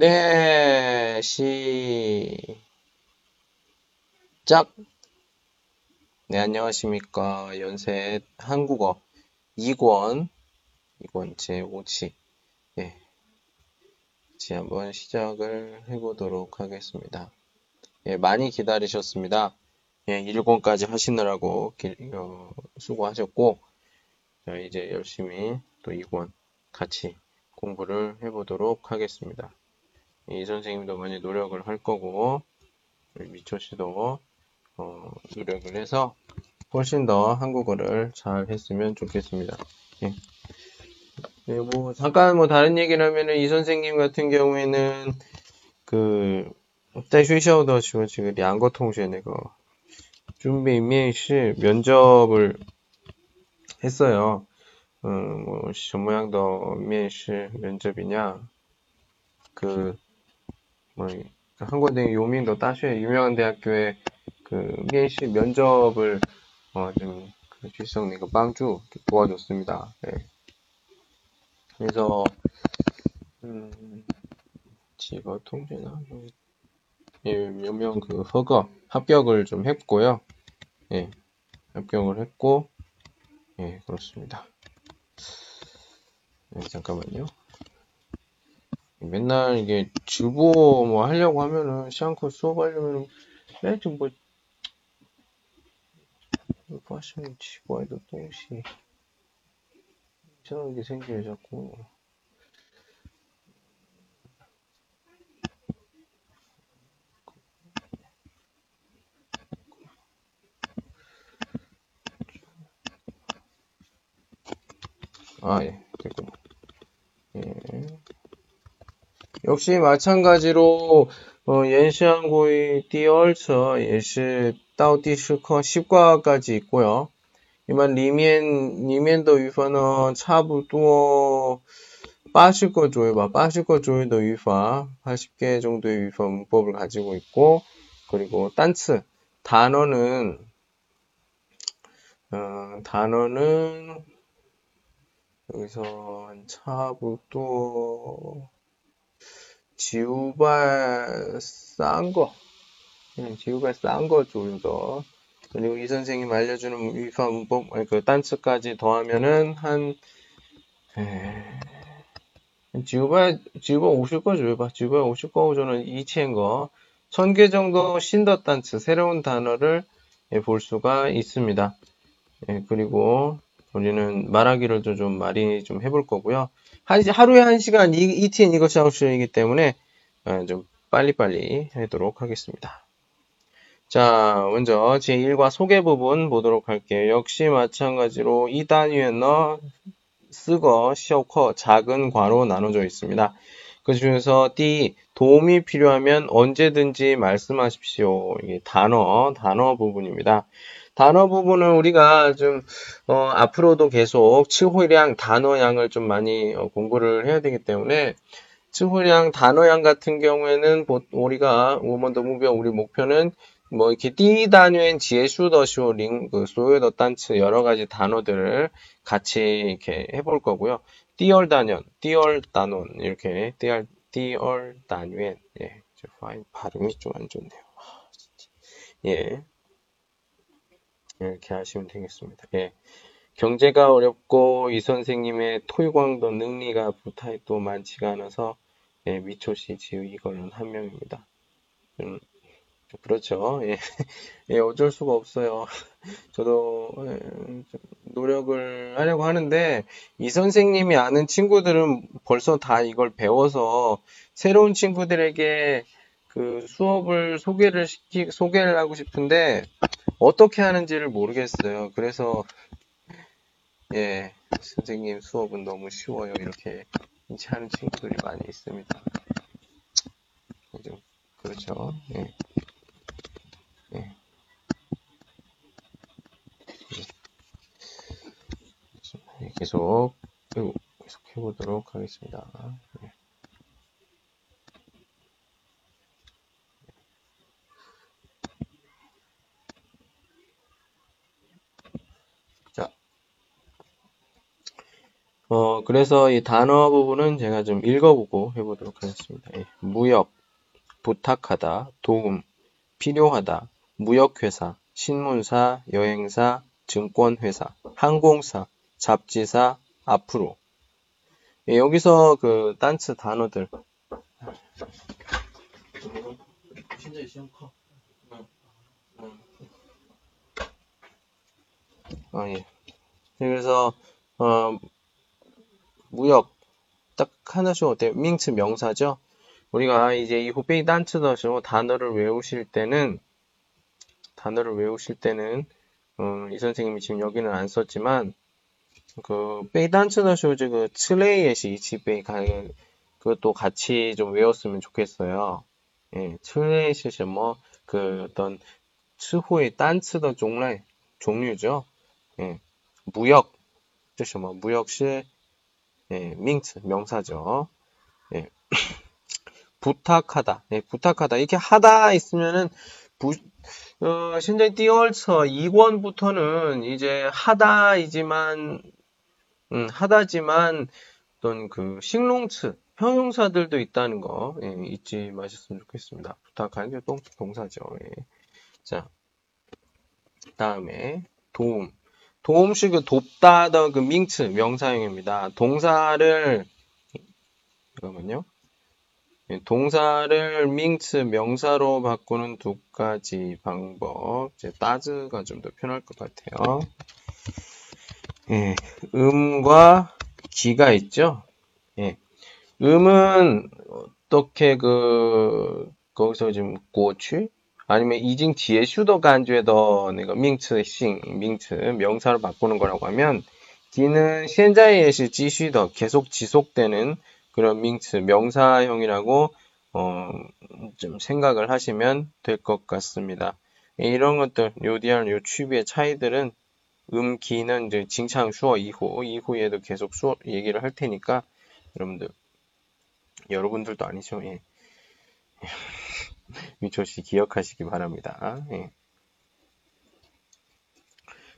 네, 시작. 네, 안녕하십니까. 연세 한국어 2권, 2권 제5치. 예. 같이 한번 시작을 해보도록 하겠습니다. 예, 많이 기다리셨습니다. 예, 1권까지 하시느라고 기, 어, 수고하셨고, 자, 이제 열심히 또 2권 같이 공부를 해보도록 하겠습니다. 이 선생님도 많이 노력을 할 거고 미초 씨도 어, 노력을 해서 훨씬 더 한국어를 잘 했으면 좋겠습니다. 예. 네, 뭐 잠깐 뭐 다른 얘기를 하면은 이 선생님 같은 경우에는 그在 学校的时候这个两个同学那个 준비 面试 면접을 했어요. 음, 뭐, 什么样的面试 면접이냐? 그 뭐, 한국대 요민도 다시 유명한 대학교에 그 면시 면접을 어, 좀, 그, 이거 방주 도와줬습니다. 네. 그래서, 음, 지거 통제나, 예, 몇명 그, 허거, 합격을 좀 했고요. 예, 합격을 했고, 예, 그렇습니다. 네, 잠깐만요. 맨날 이게 주보 뭐 하려고 하면은 시안코 수업 하려면은 매주 뭐 파시는 치고해도 동시 이상하게 생겨요 자꾸. 아 예. 됐군요 예. 역시 마찬가지로 어, 연시한고의 띠얼처 예시 다우디시커 10과까지 있고요. 이만 리면 리면더 유파는 차부도 80거 조회바 80거 조회더 유파 80개 정도의 유파 문법을 가지고 있고 그리고 딴츠 단어는 어, 단어는 여기서 차부도 지우발 싼 거, 응, 지우발 싼거 정도. 그리고 이 선생님 알려주는 위파 문법, 그 단츠까지 더하면은 한, 에... 지우발, 지우발 50거 줘봐. 지우발 50거 저는 2千 거. 1000개 정도 신더 단츠, 새로운 단어를 예, 볼 수가 있습니다. 예, 그리고 우리는 말하기를 좀 많이 좀 해볼 거고요. 한, 하루에 한 시간 이, ETN 이것이 아웃이기 때문에 어, 좀 빨리빨리 하도록 하겠습니다. 자, 먼저 제1과 소개 부분 보도록 할게요. 역시 마찬가지로 이 단위에너 쓰거, 시어커, 작은 과로 나눠져 있습니다. 그 중에서 D 도움이 필요하면 언제든지 말씀하십시오. 이게 단어, 단어 부분입니다. 단어 부분은 우리가 좀 어, 앞으로도 계속 치호량 단어량을 좀 많이 어, 공부를 해야 되기 때문에 치호량 단어량 같은 경우에는 우리가 우먼더 무비어 우리 목표는 뭐 이렇게 띠 단위엔 지혜슈더쇼 링그 소요더 단츠 여러 가지 단어들을 같이 이렇게 해볼 거고요. 띠얼 단연, 띠얼 단원 이렇게 띠얼 띠얼 단위엔 예, 발음이 좀 안 좋네요. 아, 예. 이렇게 하시면 되겠습니다. 예. 경제가 어렵고 이 선생님의 토익왕도 능리가 부타도 많지가 않아서 예, 미초시 지우 이거는 한 명입니다. 음, 그렇죠. 예. 예, 어쩔 수가 없어요. 저도 예, 노력을 하려고 하는데 이 선생님이 아는 친구들은 벌써 다 이걸 배워서 새로운 친구들에게 그 수업을 소개를 시키 소개를 하고 싶은데 어떻게 하는지를 모르겠어요. 그래서 예 선생님 수업은 너무 쉬워요 이렇게 하는 친구들이 많이 있습니다. 좀 그렇죠. 예. 예. 계속 계속 해보도록 하겠습니다. 예. 어, 그래서 이 단어 부분은 제가 좀 읽어보고 해보도록 하겠습니다. 예. 무역, 부탁하다, 도움, 필요하다, 무역회사, 신문사, 여행사, 증권회사, 항공사, 잡지사, 앞으로. 예, 여기서 그 단츠 단어들. 아, 예. 그래서, 어, 무역 딱 하나씩 어때요? 밍츠 명사죠. 우리가 이제 이 후베이 단츠더쇼 단어를 외우실 때는 단어를 외우실 때는 음, 이 선생님이 지금 여기는 안 썼지만 그 베이단츠더쇼 그 츠레이에시 이치베이 그것도 같이 좀 외웠으면 좋겠어요. 예, 츠레이에시 뭐그 어떤 츠호의 단츠더 종류 종류죠. 예, 무역 뜻이 뭐 무역시 예, 밍츠 명사죠. 예. 부탁하다. 예, 부탁하다. 이렇게 하다 있으면은 부, 어, 현재 띄얼처 2권부터는 이제 하다이지만 음, 하다지만 어떤 그 식롱츠 형용사들도 있다는 거 예, 잊지 마셨으면 좋겠습니다. 부탁하는 게 동, 동사죠. 예. 자, 다음에 도움. 도움식 그 돕다더 그 밍츠 명사형입니다. 동사를 잠깐만요. 예, 동사를 밍츠 명사로 바꾸는 두 가지 방법. 이제 따즈가 좀 더 편할 것 같아요. 예, 음과 기가 있죠. 예, 음은 어떻게 그 거기서 지금 고취 아니면 이징 뒤에 슈더가 안주에더 내가 민츠 싱 민츠 명사로 바꾸는 거라고 하면 뒤는 현재의시 지슈더 계속 지속되는 그런 민츠 명사형이라고 어, 좀 생각을 하시면 될 것 같습니다. 이런 것들 요디알 요 취비의 차이들은 음 기는 이제 징창 수어 이후 이후에도 계속 수어 얘기를 할 테니까 여러분들 여러분들도 아니죠. 예. 미초씨 기억하시기 바랍니다. 예.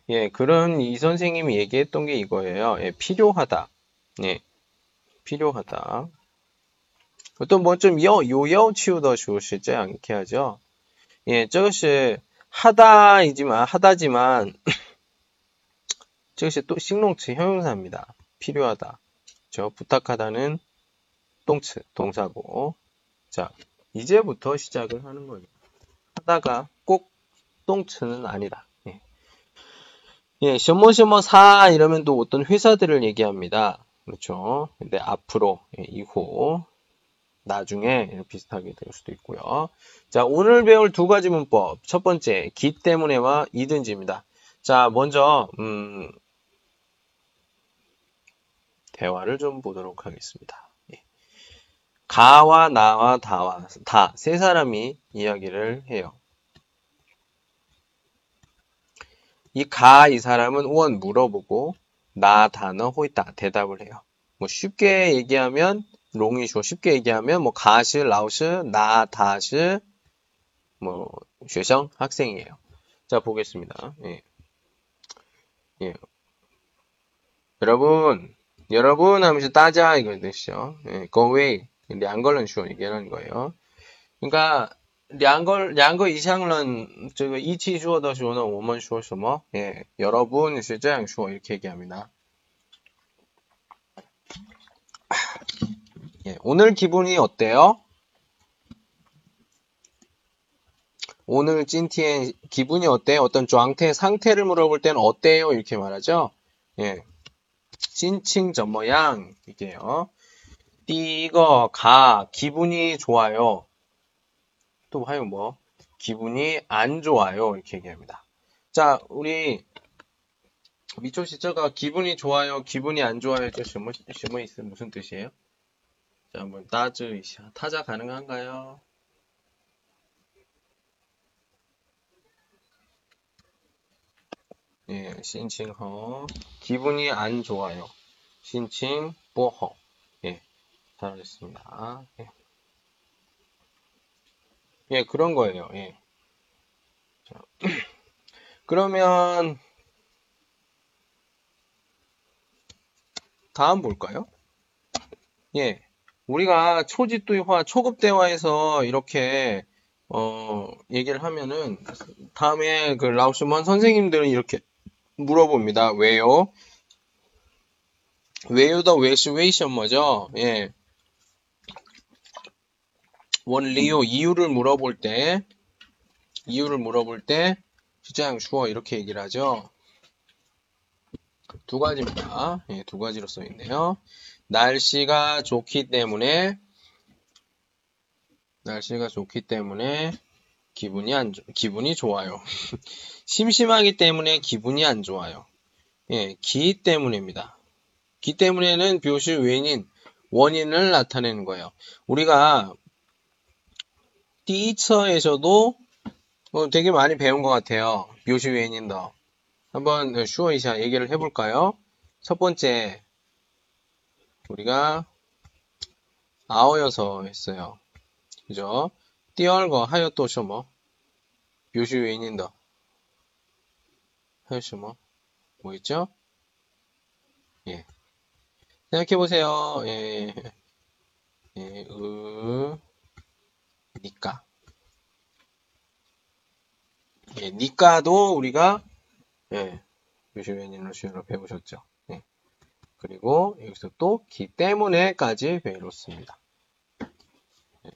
예, 그런 이 선생님이 얘기했던 게 이거예요. 예, 필요하다. 예, 필요하다. 어떤 뭐좀 요요 치우더 주시지 않게 하죠. 예, 저것이 하다이지만 하다지만 저것이 또 식농치 형용사입니다. 필요하다. 저 부탁하다는 똥츠 동사고. 자, 이제부터 시작을 하는 거예요. 하다가 꼭 똥츠는 아니다. 예. 예, 셔머셔머 사 이러면 또 어떤 회사들을 얘기합니다. 그렇죠. 근데 앞으로, 예, 이후, 나중에 비슷하게 될 수도 있고요. 자, 오늘 배울 두 가지 문법. 첫 번째, 기 때문에와 이든지입니다. 자, 먼저, 음, 대화를 좀 보도록 하겠습니다. 가와 나와 다와 다 세 사람이 이야기를 해요. 이 가 이 사람은 원 물어보고 나 단어 호이다 대답을 해요. 뭐 쉽게 얘기하면 롱이 쇼 쉽게 얘기하면 뭐 가시 라오시 나 다시 뭐学生 학생이에요. 자 보겠습니다. 예. 예. 여러분 여러분 하면서 따자 이거 뜻이죠. 예. go away 两个人说 얘기하는 거예요. 그러니까 两个两个以上人这个一起说的时候呢我们说什么 예, 여러분 是这样说 이렇게 얘기합니다. 예, 오늘 기분이 어때요? 오늘 찐티의 기분이 어때요? 어떤状态 상태를 물어볼 때는 어때요? 이렇게 말하죠. 예. 찐칭 전모양 이게요. 띠거 가 기분이 좋아요. 또 하여 뭐 기분이 안 좋아요 이렇게 얘기합니다. 자 우리 미초 시자가 기분이 좋아요, 기분이 안 좋아요 저 질문 질문 있으면 무슨 뜻이에요? 자 한번 따즈 타자 가능한가요? 예, 신칭허 기분이 안 좋아요. 신칭 보허 잘하셨습니다. 예. 예, 그런 거예요. 예. 자, 그러면 다음 볼까요? 예. 우리가 초집도화, 초급 대화에서 이렇게, 어, 얘기를 하면은, 다음에 그 라오스먼 선생님들은 이렇게 물어봅니다. 왜요? 왜요 더 왜시웨이션 뭐죠? 예. 원리요, 이유를 물어볼 때, 이유를 물어볼 때, 시장 슈어 이렇게 얘기를 하죠. 두 가지입니다. 예, 두 가지로 써 있네요. 날씨가 좋기 때문에 날씨가 좋기 때문에 기분이 안 좋- 기분이 좋아요. 심심하기 때문에 기분이 안 좋아요. 예, 기 때문입니다. 기 때문에는 표시 원인 원인을 나타내는 거예요. 우리가 띠처에서도 어, 되게 많이 배운 것 같아요. 묘시 원인 더. 한번 슈어 이샤 얘기를 해볼까요? 첫 번째 우리가 아어여서 했어요. 그죠? 띠얼거 하여 또 셔머 묘시 원인 더 하여 셔머 뭐 있죠? 예. 생각해 보세요. 예. 예, 으, 니까. 예, 니까도 우리가, 예, 유시웬인로 시로 배우셨죠. 예. 그리고 여기서 또 기 때문에까지 배웠습니다. 예.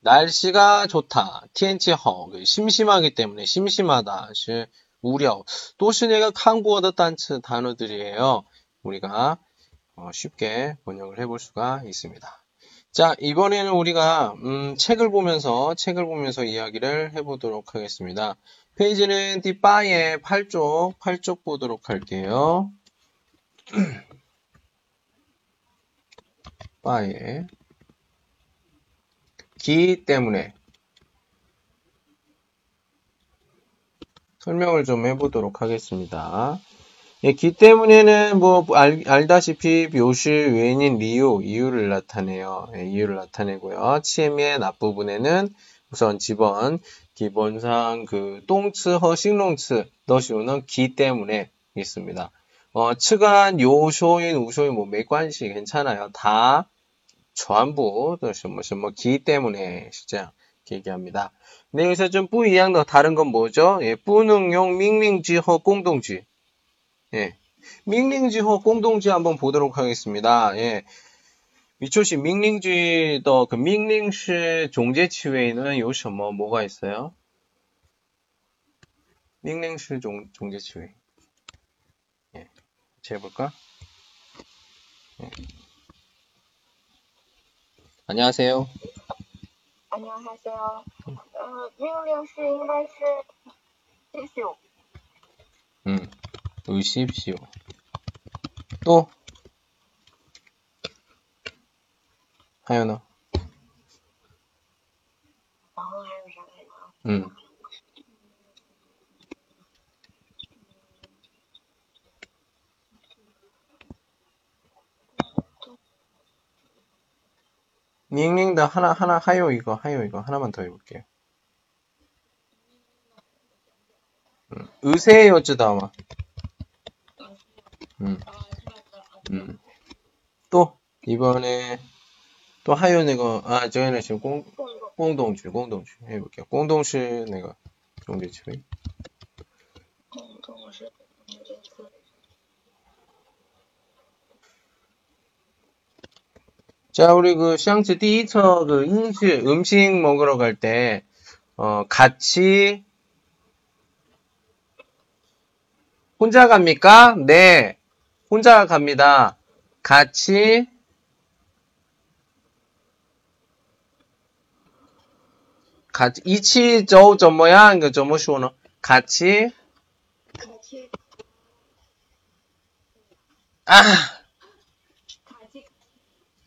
날씨가 좋다. TNT 허. 그 심심하기 때문에 심심하다. 시 우려. 또시 내가 한국어 단츠 단어들이에요. 우리가 어, 쉽게 번역을 해볼 수가 있습니다. 자, 이번에는 우리가 음, 책을 보면서 책을 보면서 이야기를 해보도록 하겠습니다. 페이지는 띠빠의 8쪽 8쪽 보도록 할게요. 빠의 기 때문에 설명을 좀 해보도록 하겠습니다. 예, 기 때문에는 뭐 알, 알다시피 묘시 외인 리유 이유를 나타내요. 예, 이유를 나타내고요. 치엠의 앞부분에는 우선 집원 기본상 그 똥츠 허 싱롱츠 너시오는 기 때문에 있습니다. 어, 측안 요쇼인 우쇼인 뭐 매관시 괜찮아요. 다 전부 뭐뭐 기 때문에 시장 얘기합니다. 근데 여기서 좀 뿌이양 더 다른 건 뭐죠? 예, 뿌능용 밍밍지허 공동지 예. 밍링지호 공동지 한번 보도록 하겠습니다. 예. 위초시 밍링지 더그 밍링시 종제치웨이는 요시 뭐 뭐가 있어요? 밍링시 종 종제치웨이. 예. 같이 해볼까? 예. 안녕하세요. 안녕하세요。呃，命令是应该是继续。 놓으십시오. 또 하연아. 응. 닝닝다 하나 하나 하요 이거 하요 이거 하나만 더 해볼게요. 응. 의세의 어쩌다 아마. 음, 음. 또 이번에 또 하요 내가 아 저희는 지금 공 共同 공동주 공동주 해볼게요. 공동시 내가 종제치 共同是这次 자, 우리 그 샹츠 띠처 그 인식 음식 먹으러 갈 때 어, 같이 혼자 갑니까? 네. 혼자 갑니다. 같이 같이 이치 저저 뭐야? 이거 저 뭐시오노? 같이 아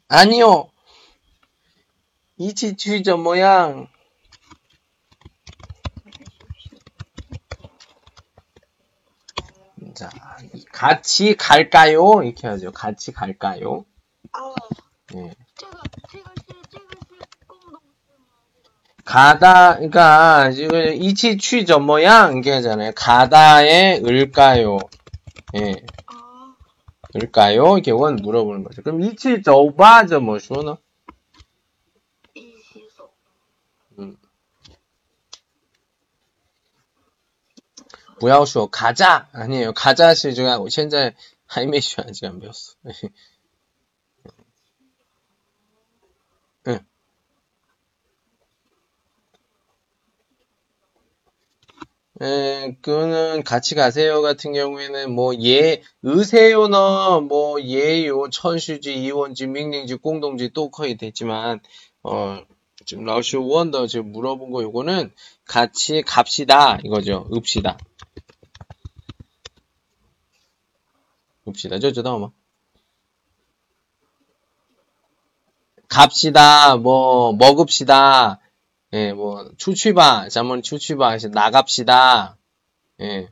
아니요 이치 취저 뭐야? 같이 갈까요? 이렇게 하죠. 같이 갈까요? 아, 예. 가다, 그러니까 지금 이치 취저 뭐야? 이렇게 하잖아요. 가다에 을까요? 예, 아, 을까요? 이렇게 원 물어보는 거죠. 그럼 이치 저바 저 뭐시오나? 不要说 가자 아니에요. 가자 是这样我现在还没学这样 배웠어. 응. 에, 그거는 같이 가세요 같은 경우에는 뭐 예, 의세요너 뭐 예요, 천슈지, 이원지, 밍링지, 공동지 또 거의 됐지만 어 지금 라오시 원더 지금 물어본 거 요거는 같이 갑시다 이거죠. 읍시다. 읍시다. 저知道吗? 갑시다. 뭐 먹읍시다. 예, 뭐 추취바. 잠깐 추취바. 해서 나갑시다. 예.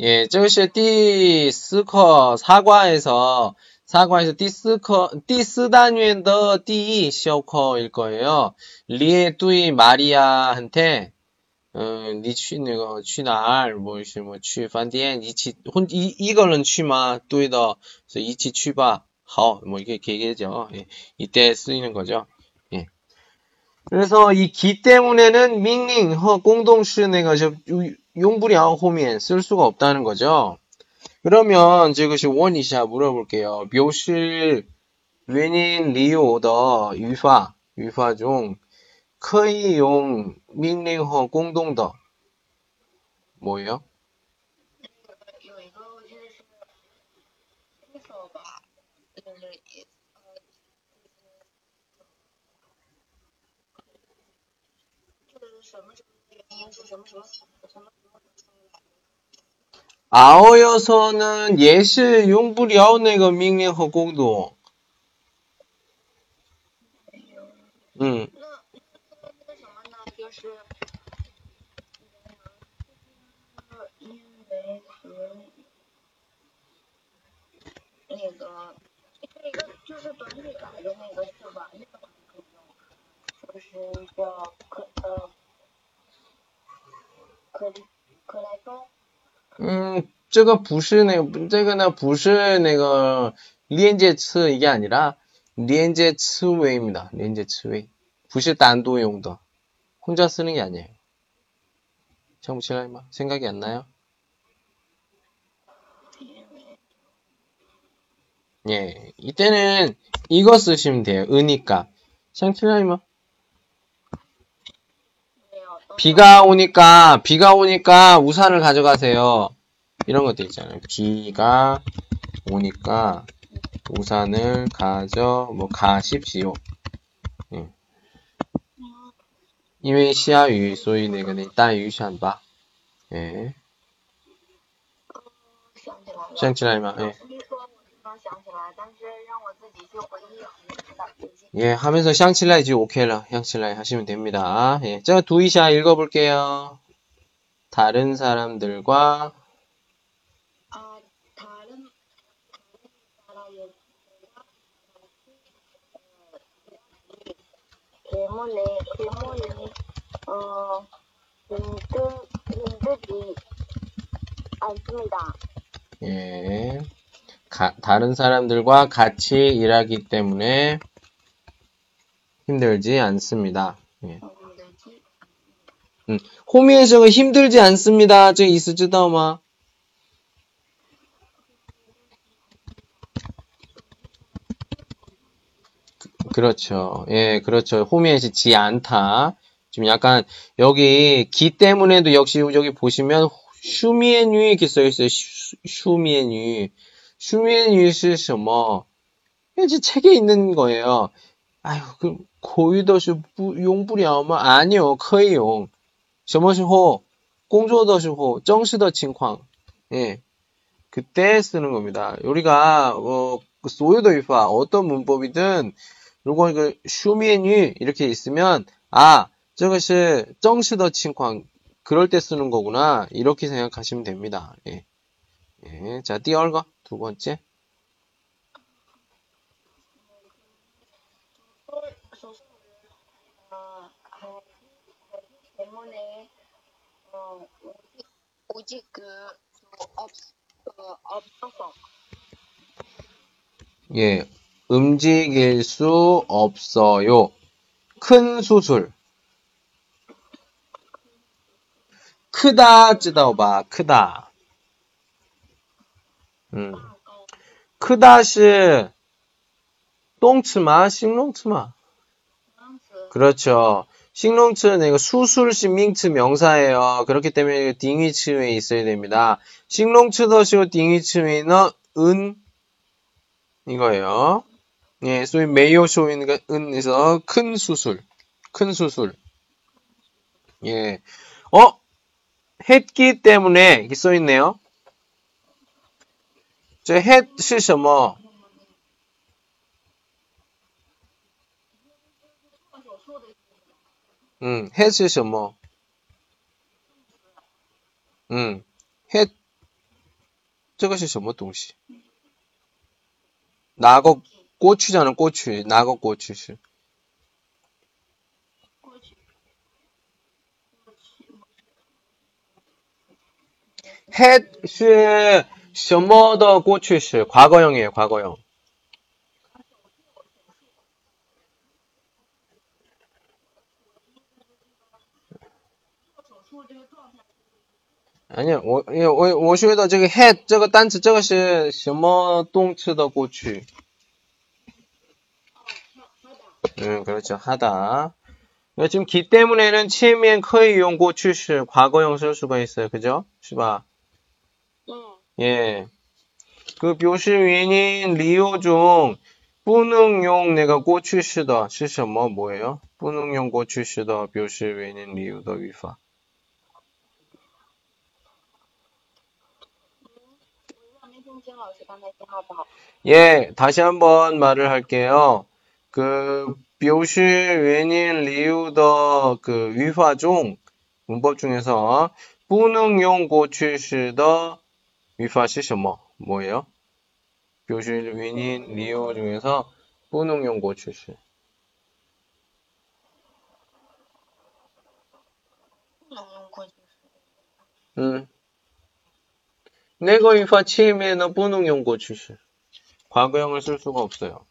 예, 这个是第四课 사과에서 사과에서 第四课第四单元的第一小课일 거예요. 리에 뚜이 마리아한테 어, 니去那个去哪儿뭐什么去饭店一起혼 이, 이거는 去吗 뚜이더 그래서 一起去吧 好, 뭐 이게 계기죠. 예, 이때 쓰이는 거죠. 예. 그래서 이 기 때문에는 밍링 허 공동시 내가 저 용부량 호면 쓸 수가 없다는 거죠. 그러면 이것이 원이샤 물어볼게요. 묘실原因 리오더 유화 유화 중 可以用命令和公动的 뭐예요? 有一个我记得是一手吧，就是一呃，就是什么什么原因是什么什么什么什么什么来的。 아어여서는 예시 용부려 내가命令和公动 음, 那那个什 么呢？就是呃因为是那个那个就是短语来的那个是吧？那个可以用，就是叫可呃可可来说。 음, 这个不是那个这个呢不是那个连接词 이게 아니라 连接词尾입니다连接词尾不是单独用的 혼자 쓰는 게 아니에요. 정치할 막 생각이 안 나요? 예, 이때는 이거 쓰시면 돼요. 은이까 샹칠라이머. 뭐? 비가 오니까 비가 오니까 우산을 가져가세요. 이런 것도 있잖아요. 비가 오니까 우산을 가져 뭐 가십시오. 因为下雨所以那个你带雨伞吧. 예. 想起来了。想起来吗？哎。一说我就能想起来，但是让我自己去回忆，我就不大自信。 예, 하면서 샹칠라이 지 오케이라. 샹칠라이 하시면 됩니다. 예. 자, 두이샤 읽어볼게요. 다른 사람들과 啊，다른다른나라의 때문에 때문에 어 힘들 힘들지 않습니다. 예. 가- 다른 사람들과 같이 일하기 때문에 힘들지 않습니다. 예. 힘들지 호미에서가 힘들지 않습니다. 저 있으지다마. 그렇죠. 예, 그렇죠. 호미에서 지 않다. 지금 약간 여기 기 때문에도 역시 여기 보시면 슈미엔유 이렇게 써 있어요. 슈- 슈미엔유. 슈미엔유是什么? 이제 책에 있는 거예요. 아유, 그 고유도시 용부려吗? 아니요, 可以用.什么时候工作的时候正式的情况 예. 그때 쓰는 겁니다. 우리가 어, 그 소유도이파 어떤 문법이든如果 그 슈미엔유 이렇게 있으면 아, 这个是 正式的 情况 그럴 때 쓰는 거구나. 이렇게 생각하시면 됩니다. 예. 예. 자, 第二个, 두 번째. 手术呃还还때문에 어 오직 오직 그 없, 어, 없어서. 예, 움직일 수 없어요. 큰 수술. 크다 쯔다오바 크다. 음. 크다, 시, 똥츠마 싱롱츠마. 그렇죠. 싱롱츠는 수술시 밍츠 명사예요. 그렇기 때문에 딩이츠에 있어야 됩니다. 싱롱츠도 시고 딩이츠웨이는 은 이거예요. 예, 소위 메이오쇼인 은에서 큰 수술, 큰 수술. 예, 어 했기 때문에 이렇게 써 있네요. 这 had 是什么?做手术的嗯，had 是什么？嗯，had 这个是什么东西？哪个过去잖아过去，哪个过去式？ had 是什么的过去式？과거형이에요，과거형。 做手术这个状态 아니요，我我我学的这个 had 这个单词，这个是什么动词的过去？음, 그렇죠. 하다. 그러니까 지금 기 때문에는 前面 可以用 过去式 과거형 쓸 수가 있어요. 그죠? 是吧? 예. 그 교실위는 리오종 뿌능용 내가 고추시다. 시셔 뭐 뭐예요? 뿌능용 고추시다. 교실위는 리오더 위파. 예, 다시 한번 말을 할게요. 그 묘실외인 리우더 그 위화 중, 문법 중에서 부능용 고출시더 위파시什么 뭐예요? 교실 위닌 리오 중에서 뿌농연고 출신. 응. 내거 인파 치임에는 뿌농연고 출신. 과거형을 쓸 수가 없어요.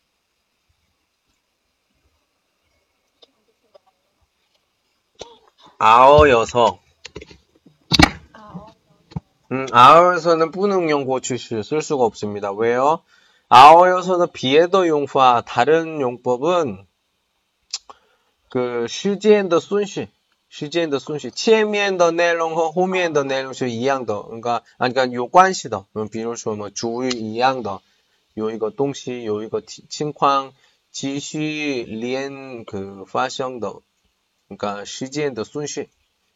아어여서 음, 아어여서는 不能用过去时 쓸 수가 없습니다. 왜요? 아어여서는 别的用法 다른 용법은 그 时间的顺序 时间的顺序 前面的内容和后面的内容是一样的. 그러니까 아니 그러니까 有关系的. 음, 比如说 뭐 主语一样的. 요 이거 동시 요 이거 칭쾅 지시 리엔 그 파성더. 그러니까 슈지엔더 순시.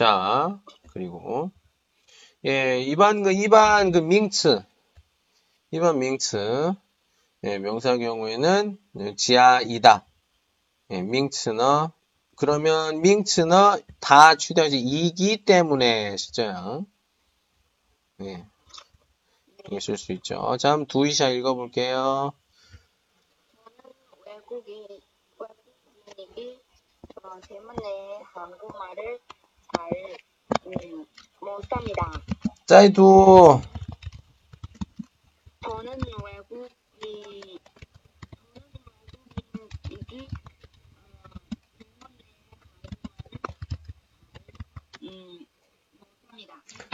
자, 그리고 예, 이반 그 이반 그 밍츠 이반 밍츠 예, 명사 경우에는 네, 지하이다. 예, 밍츠너 그러면 밍츠너 다 취대하지 이기 때문에 시죠 예. 있을 수 있죠. 자, 한번 두이샤 읽어볼게요. 외국인, 외국인에게 어, 질문에 한국말을 음, 못합니다. 짜이두, 저는 외국인 저는 외국인이기 어, 음.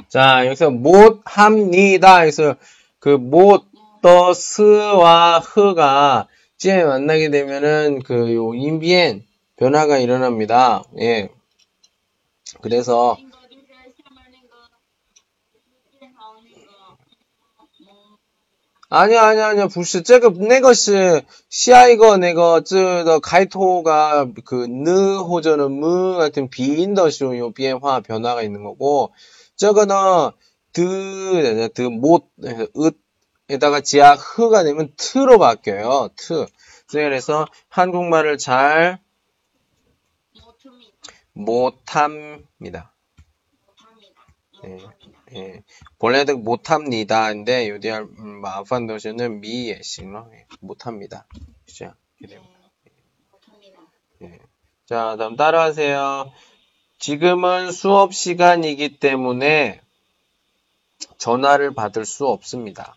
자, 여기서 못 합니다. 그래서 그 못, 더, 스와 흐가 찌에 만나게 되면은 그 요 인비엔 변화가 일어납니다. 예. 그래서 那个就是下面那个介绍那个嗯 아니야, 아니야, 아니야, 不是.这个,那个是下一个那个这的开头가 그, 느, 或者는 무 같은 비인的时候有变化, 변화가 있는 거고, 这个呢, 드, 드, 못, 으에다가 지하 흐가 되면 트로 바뀌어요. 트. 그래서 한국말을 잘 못합니다. 못합니다. 네. 못합니다. 예. 본래는 못합니다인데 요디알 음, 마판 도시는 미의 싱러 못합니다. 그죠? 네. 예. 자, 다음 따라하세요. 지금은 수업 시간이기 때문에 전화를 받을 수 없습니다.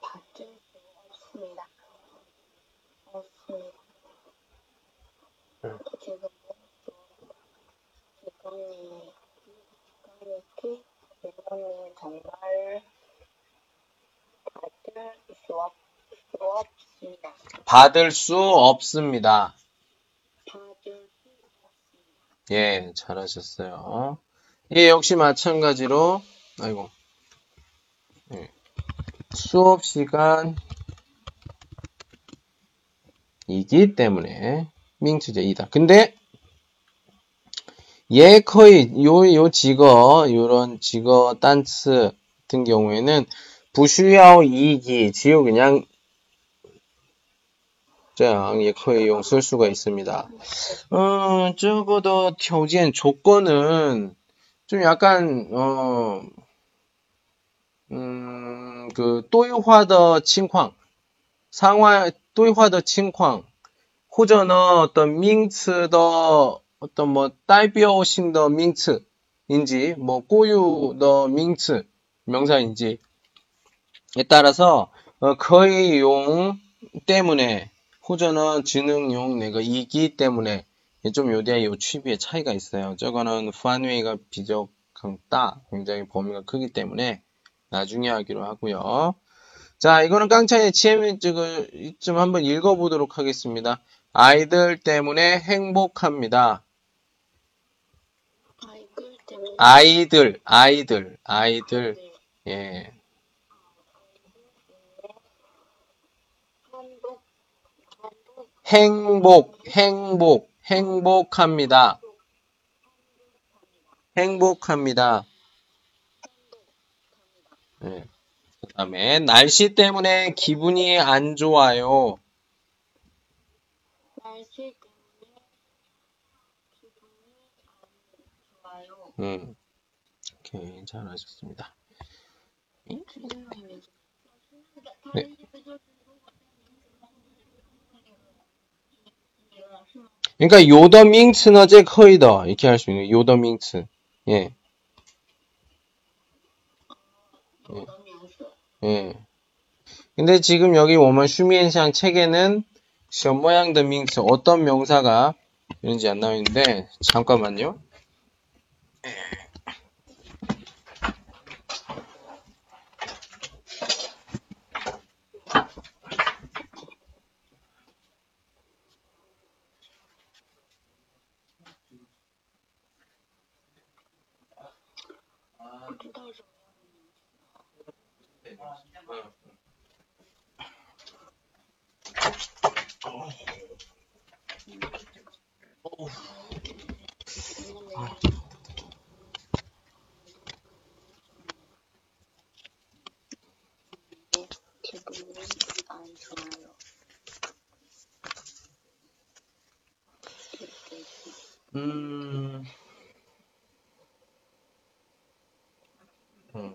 받을 수 없습니다. 없습니다. 응. 지금은 시간이 시간이기 때문에 정말 받을 수, 없, 수 없습니다. 받을 수 없습니다. 받을 수 없습니다. 예, 잘하셨어요. 예, 역시 마찬가지로, 아이고, 예. 수업 시간이기 때문에 밍츠제이다. 근데 얘 거의 요, 요 직어, 요런 직어 단츠 같은 경우에는 부슈야오 이기, 지우 그냥 这样也可以用쓸 수가 있습니다. 어, 적어도 条件 조건은 좀 약간 어, 음, 그对话的 情况, 상황 对话的 情况, 或者呢 어떤 名词的 어떤 뭐 다이비어오싱 더 밍츠인지 뭐 꼬유 더 밍츠 명사인지에 따라서 어, 거의 용 때문에 호전은 지능용 내가 이기 때문에 좀 요대의 요 취비의 차이가 있어요. 저거는 후한웨이가 비적 강다 굉장히 범위가 크기 때문에 나중에 하기로 하고요. 자, 이거는 깡차의 지혜민증을 좀 한번 읽어보도록 하겠습니다. 아이들 때문에 행복합니다. 아이들 아이들, 아이들, 네. 예. 행복, 행복, 행복합니다. 행복합니다. 네. 그 다음에 날씨 때문에 기분이 안 좋아요. 날씨 때문에 기분이 안 좋아요. 음, 오케이, 잘하셨습니다. 네. 그러니까 요더 밍츠는 제 커이더 이렇게 할 수 있는 요더 밍츠. 예, 예. 근데 지금 여기 오면 슈미엔샹 책에는 시 모양의 밍츠 어떤 명사가 이런지 안 나와 있는데 잠깐만요. 기분이 안 좋아요. 음. 음.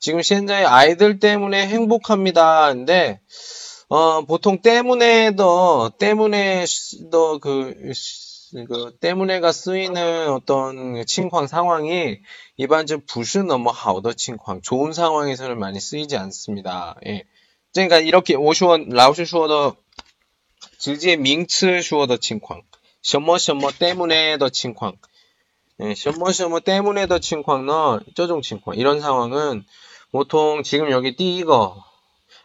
지금 현재 아이들 때문에 행복합니다. 근데 어, 보통 때문에 더 때문에 더그 그 때문에가 쓰이는 어떤 칭황 상황이 일반적 부시 너무 하우더 칭황 좋은 상황에서는 많이 쓰이지 않습니다. 예. 그러니까 이렇게 오슈원 라오스 슈어더直接名词说的情况 什么什么 때문에 더 칭광. 예, 什么什么 때문에 더 칭광呢? 这种 칭광. 이런 상황은 보통 지금 여기 띠 이거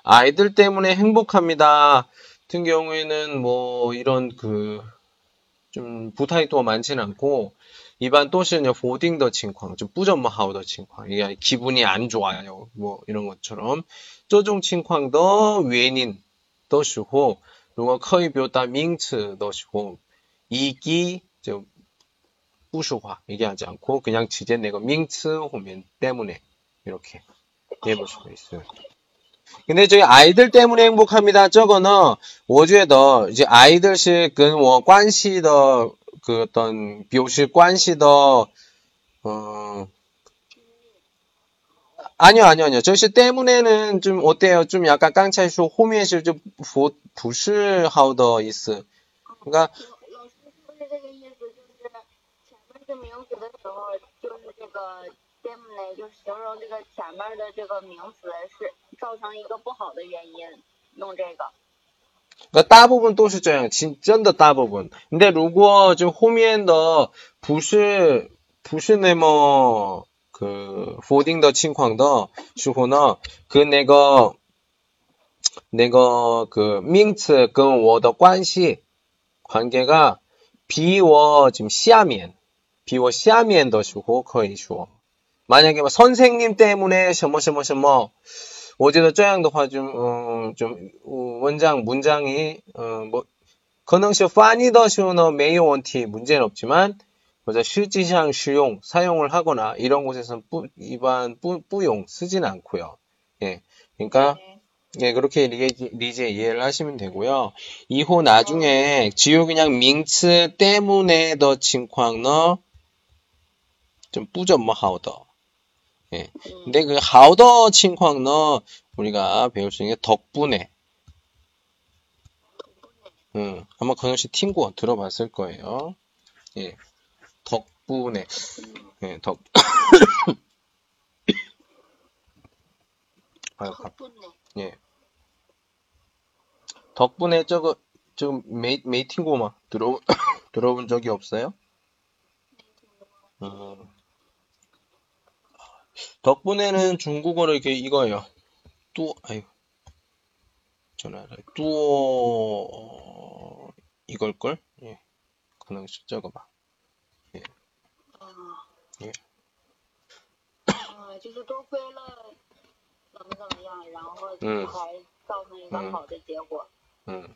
아이들 때문에 행복합니다. 같은 경우에는 뭐 이런 그 좀 부탁이 또 많지는 않고 일반 또시는 보딩 더 칭광, 좀 뿌전마 하우 더 칭광. 이게 기분이 안 좋아요. 뭐 이런 것처럼 쪼종 칭광 더 위엔인 더 슈호. 루거 커이 비오다 밍츠 더 슈호. 이기 좀 뿌슈화 얘기하지 않고 그냥 지제 내가 밍츠 호면 때문에 이렇게 해볼 수가 있어요. 근데 저희 아이들 때문에 행복합니다. 저거는 我觉得 이제 아이들是 跟我 关系的 그 어떤 表示关系的 어 아니요, 아니요, 아니요. 저시 때문에는 좀 어때요? 좀 약간 깡차이쇼 호미에실 좀 부, 不是好的意思. 그러니까 老老师是不是这个 意思？就是前面是名词的时候，就是这个 때문에 就形容这个前面的这个名词是造成一个不好的原因，用这个。 그러니까 大部分都是这样，真真的大部分。근데 如果就后面的不是不是那么그否定的情况的时候呢，그 내가 내가 그名词跟我的关系 관계가 比我 지금 下面比我下面的时候可以说 만약에 뭐 선생님 때문에 什么什么什么 어제도 这样的话 좀, 어, 좀, 어, 원장, 문장이, 어, 뭐, 可能是翻译的时候呢没有问题, 문제는 없지만, 그래서 실질상使用, 사용을 하거나 이런 곳에서는 뿌, 일반 뿌, 뿌용 쓰진 않고요. 예. 그러니까, 네. 예, 그렇게 리제, 리제 이해를 하시면 되고요. 이후 나중에 지우 그냥 명词때문에 더 칭광呢, 좀 뿌점 뭐 하오더. 예. 음. 근데 그 하오더 칭광呢, 우리가 배울 수 있는 게 덕분에. 음, 아마 건우 씨 팀고 들어봤을 거예요. 예. 덕분에. 예, 덕. 아유, 갑-. 예. 덕분에 저거 좀 메이 메이팅고 막 들어 들어본 적이 없어요? 음. 덕분에는 중국어로 이렇게 이거예요. 또 아유. 전화 알아요. 또 이걸 걸? 예. 그냥 저거 봐. 啊。嗯啊，就是多亏了怎么怎么样，然后嗯才造成一个嗯好的结果。 음.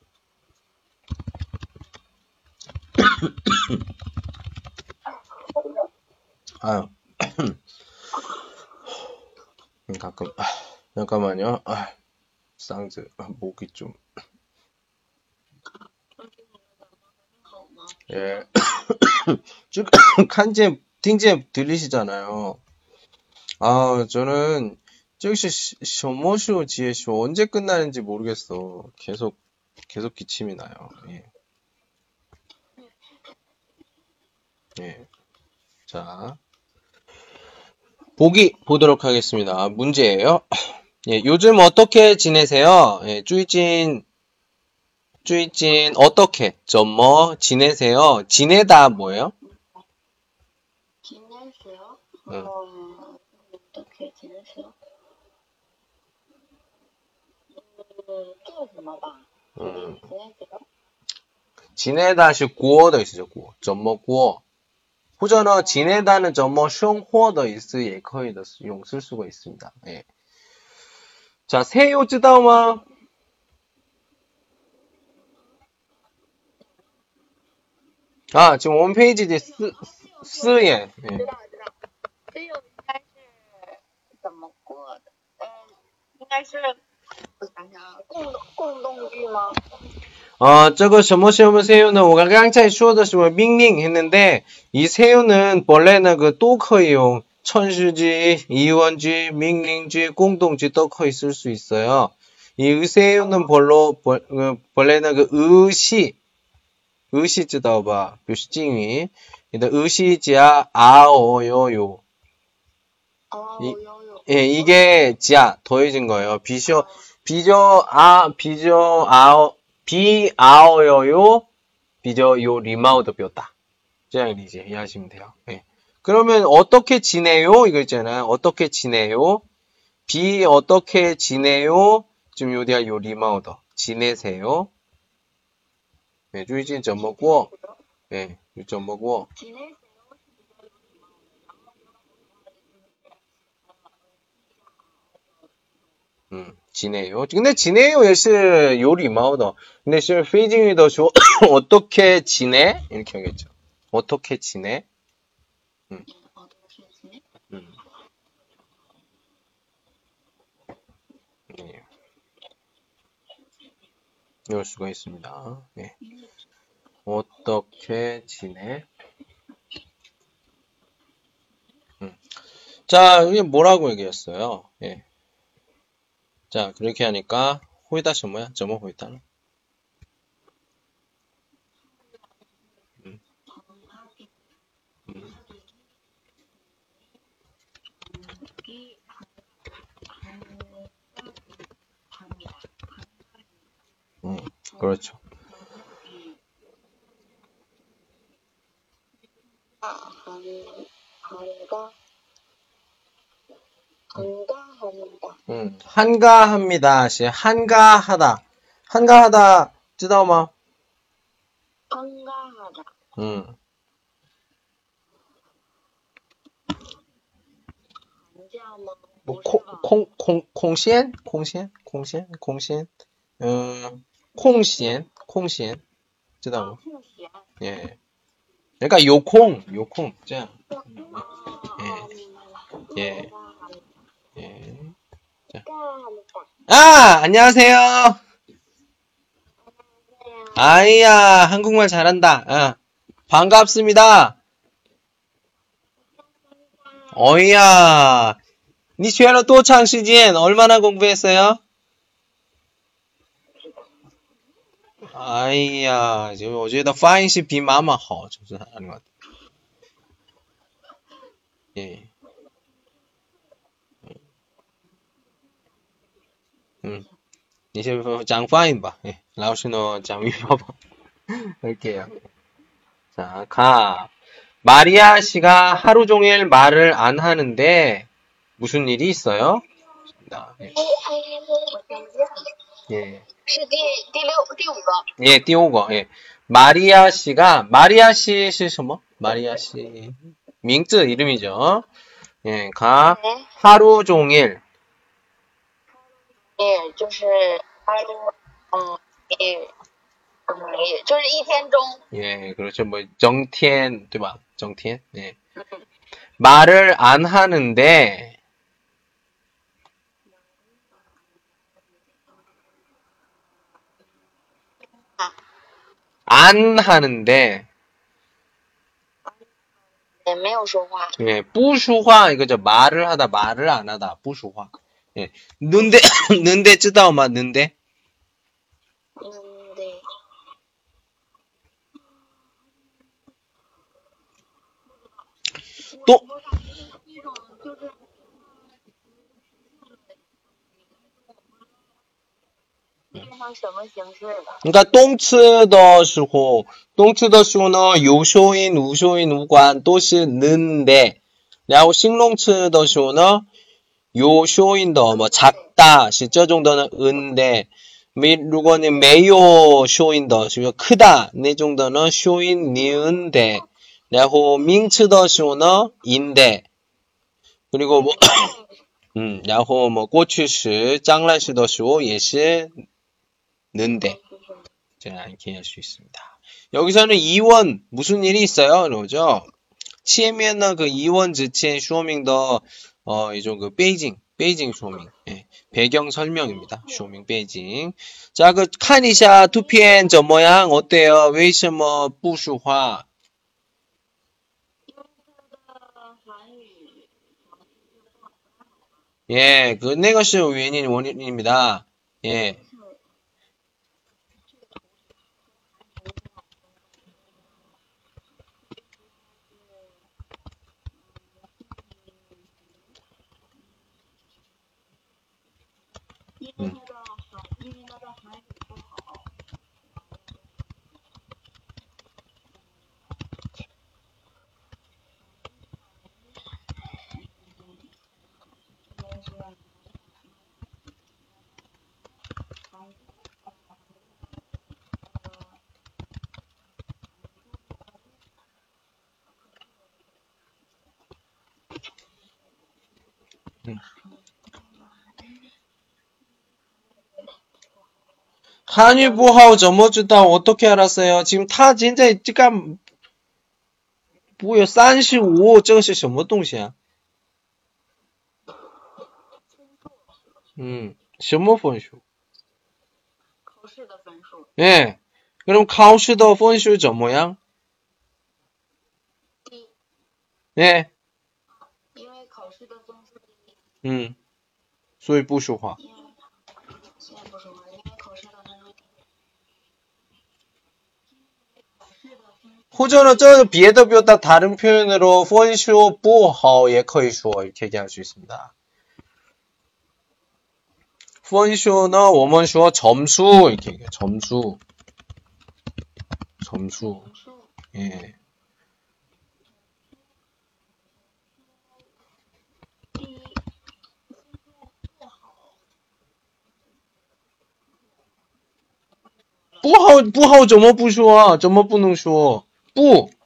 아유. 음, 가끔 아, 잠깐만요. 아, 쌍즈 아, 목이 좀？ 예. 쭉 칸제 팅제 들리시잖아요. 아, 저는 즉시 쇼모쇼 지에쇼 언제 끝나는지 모르겠어. 계속 계속 기침이 나요. 예. 예. 자. 보기 보도록 하겠습니다. 문제예요. 예, 요즘 어떻게 지내세요? 예, 쭈이진 쭈이진 어떻게 점뭐 지내세요? 지내다 뭐예요? 지내세요? 응. 어, 어떻게 지내세요? 음, 做什么吧？ 음, 지내세요? 지내다是 구어도 있어요. 구어. 점뭐 구어. 호전어 지내다는 점뭐 生活的 있을 예커이的용 쓸 수가 있습니다. 예. 자, 세요 知道吗? 아, 지금 홈페이지 쓰, 쓰예. 예. 知道知道，这个应该是怎么过的？嗯，应该是我想想啊，共动共动句吗？ 어, 저거 저모시오면 새우는 오가 깡차이 추워더시면 밍밍 했는데 이 세우는 원래는 그 또커용 천수지, 이원지, 밍링지, 공동지 또커이 쓸 수 있어요. 이 의새우는 벌로 벌, 그 원래는 그 의시 의시 쯔다오바 표시징위 근데 의시지아 아오요요. 이, 예, 이게 지아 더해진 거예요. 비셔, 비조 아 비조 아, 아오 비아어요 비디오 리마우드뼈다. 그냥 이제 이해하시면 돼요. 네. 그러면 어떻게 지내요? 이거 있잖아요. 어떻게 지내요? 비 어떻게 지내요? 지금 요디아 요 리마우더 지내세요. 네, 주이진 점먹고 네, 점먹고 음. 지내요. 근데 지내요 也是有礼貌的. 근데 지금 非敬语的说. 어떻게 지내? 이렇게 하겠죠. 어떻게 지내? 음. 음. 네. 이럴 수가 있습니다. 네. 어떻게 지내? 음. 자, 이게 뭐라고 얘기했어요? 예. 자, 그렇게 하니까 호이다시 뭐야? 점어 호이다는? 음. 음. 음, 그렇죠. 아, 가 한가합니다. 음, 한가합니다. 시 한가하다. 한가하다. 知道吗? 한가하다. 음. 한자만 뭐, 콩, 콩, 콩, 콩시엔? 콩시엔? 콩시엔? 콩시엔? 음, 콩시엔? 콩시엔? 知道吗? 콩시야. 예. 그러니까 요콩, 요콩. 자, 예. 예. 아, 안녕하세요. 아이야, 한국말 잘한다. 아, 반갑습니다. 어이야. 니学了 또창시지엔 얼마나 공부했어요? 아이야, 지금 어제다 파인시 비마마 허, 정신 아닌 것 같아. 예. 음. 이제 장 파인 봐. 예. 라오스노 장위 봐봐. 할게요. 자, 가. 마리아 씨가 하루 종일 말을 안 하는데 무슨 일이 있어요? 자, 예. 我先记 예. 是第第六第五个， 예, 띄우고. 예. 마리아 씨가 마리아 씨是什么? 마리아 씨. 밍즈 이름이죠. 예, 가 네, 하루 종일 也就是二嗯也嗯也就是一天中， 예, 그렇죠. 뭐 정티엔, 对吧? 정티엔. 예. 말을 안 하는데 안 하는데 也没有说话， 예, 不说话 이거죠. 말을 하다 말을 안 하다 不说话. 예. 는데 는데 知道吗? 는데 嗯对， 또 一种就是变成什么形式了？ 그러니까 动词的时候动词的时候呢有收音无收音无关都是 는데 然后形容词的时候呢 요 쇼인더 뭐 작다 실저 정도는 은데 미루거는 메요 쇼인더 지금 크다 네 정도는 쇼인 니은데 然后名词的时候呢 인데 그리고 뭐 음, 然后 뭐 过去时, 将来时的时候 也是 는데 제가 이렇게 할 수 있습니다. 여기서는 疑问 무슨 일이 있어요? 그러죠. 前面呢 그 疑问之前说明的 어, 一种 그 背景, 背景说明. 예, 배경 설명입니다. 说明背景. 자, 그, 看一下, 图片, 怎么样, 어때요? 为什么, 不说话. 예, 그, 내것이 원인, 원인입니다. 예. 음. 한유 부하오 점어주다 어떻게 알았어요? 지금 타 진짜 지금 뭐야 35这个是什么东西啊? 음, 什么分数?考试的分数 예. 그럼 考试的分数怎么样?低， 예. 因为考试的分数低， 음. 所以不说话. 호전어 저 비에더비와 다른 표현으로 폰쇼 부허 예커이쇼 이렇게 얘기할 수 있습니다. 폰쇼나 워먼쇼 점수 이렇게 얘기해요. 점수 점수 예. 부하우 부하우 점어 부쇼아 점어 부능 쇼 不.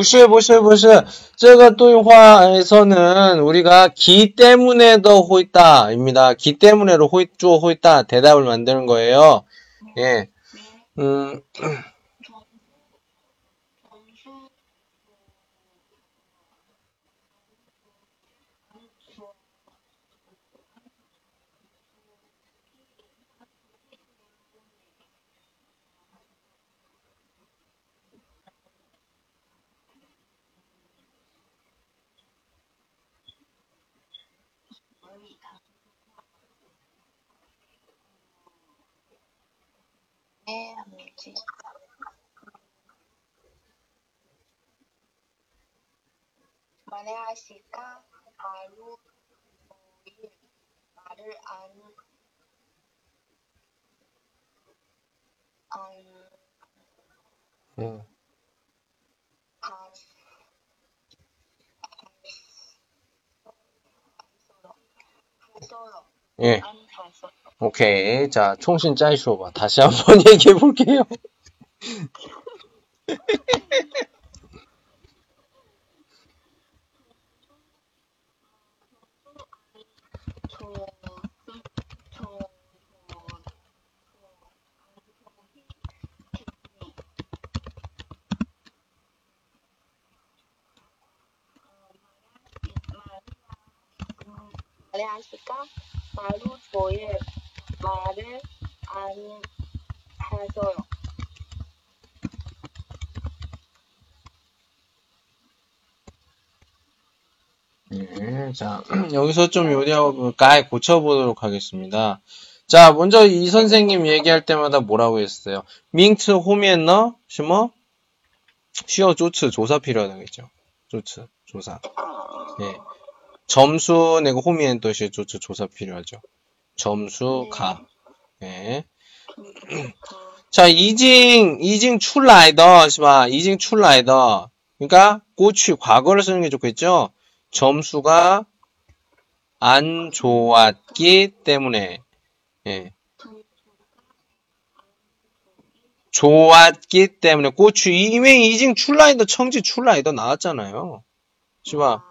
不是不是不是这个对话에서는 우리가 기 때문에도 호있다입니다. 기 때문에로 호있죠 호있다 대답을 만드는 거예요. 예. 没 음, 말해하실까? 하루 종일 말을 안, 안, 하서요. 예. 오케이. 자, 총신 짜이쇼 봐. 다시 한번 얘기해 볼게요. 말해하실까? 하루 종일 말을 안 해서요. 예, 자, 여기서 좀 요리하고 까이 고쳐보도록 하겠습니다. 자, 먼저 이 선생님 얘기할 때마다 뭐라고 했어요? 밍트 호미엔 너? 시뭐? 쉬어 조츠 조사 필요하다겠죠. 조츠 조사. 예. 점수 내고 호미엔 도시 조조 조사 필요하죠. 점수 네. 가. 네. 자, 이징 이징 출라이더 시마 이징 출라이더. 그러니까 고취 과거를 쓰는 게 좋겠죠. 점수가 안 좋았기 때문에 예. 좋았기 때문에 고추 이미 이징 출라이더 청지 출라이더 나왔잖아요. 시바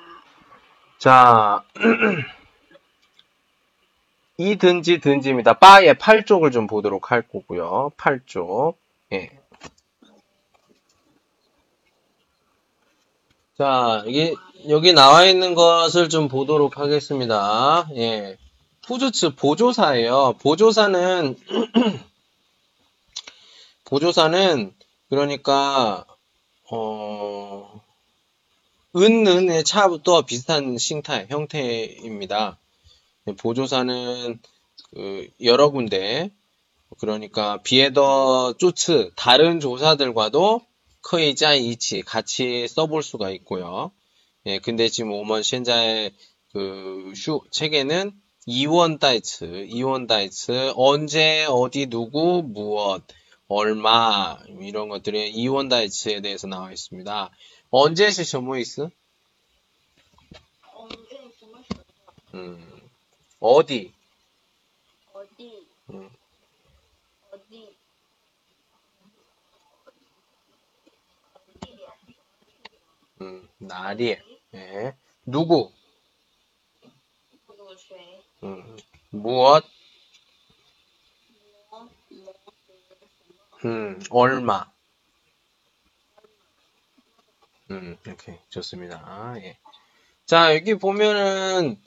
자, 이 든지 든지입니다. 바의 8쪽을 좀 보도록 할 거고요. 8쪽. 예. 자, 이게 여기 나와 있는 것을 좀 보도록 하겠습니다. 예. 후주츠 보조사예요. 보조사는 보조사는 그러니까 어, 은, 은의 差不多 비슷한 形态, 형태입니다. 보조사는 그 여러 군데, 그러니까 别的助词, 다른 조사들과도 可以在一起 같이 써볼 수가 있고요. 예, 근데 지금 我们 현재 그 书, 책에는 疑问代词, 疑问代词, 언제, 어디, 누구, 무엇, 얼마, 이런 것들이 이원 다이츠에 대해서 나와 있습니다. 언제 시험 있어? 언제 什么时候 음, 어디, 어디 음, 어디 어디야 음, 날이, 예, 누구, 누구 谁 음, 무엇, 我我 음, 얼마. 음, 이렇게 좋습니다. 예. 자, 여기 보면은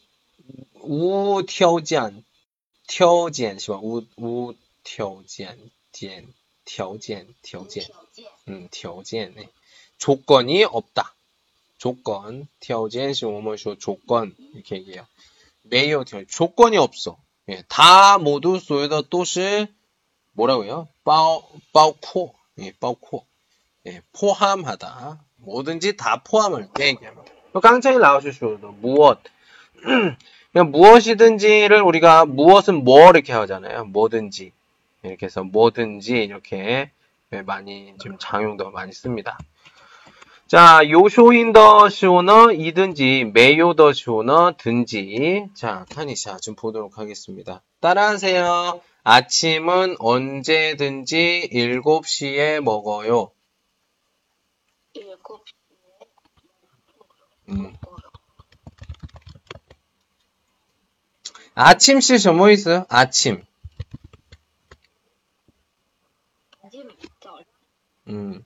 우条件, 条件是吧? 우, 우条件, 件, 条件, 条件.条件 음, 条件. 네. 조건이 없다. 조건. 条件是我们说 조건 이렇게 얘기해요. 没有条 조건이 없어. 예, 다 모두 所有的都是 뭐라고요? 包 包括. 예, 包括. 예, 포함하다. 뭐든지 다 포함을 때 얘기합니다. 깡차이 나오셨죠. 무엇. 그냥 무엇이든지를 우리가 무엇은 뭐 이렇게 하잖아요. 뭐든지. 이렇게 해서 뭐든지 이렇게 예, 많이 지금 장용도 많이 씁니다. 자, 요쇼인 더 쇼너 이든지 메요 더 쇼너 든지. 자, 카니샤 좀 보도록 하겠습니다. 따라하세요. 아침은 언제든지 7시에 먹어요. 7 음. 아침 시 뭐 있어요? 아침. 아침 早上 음.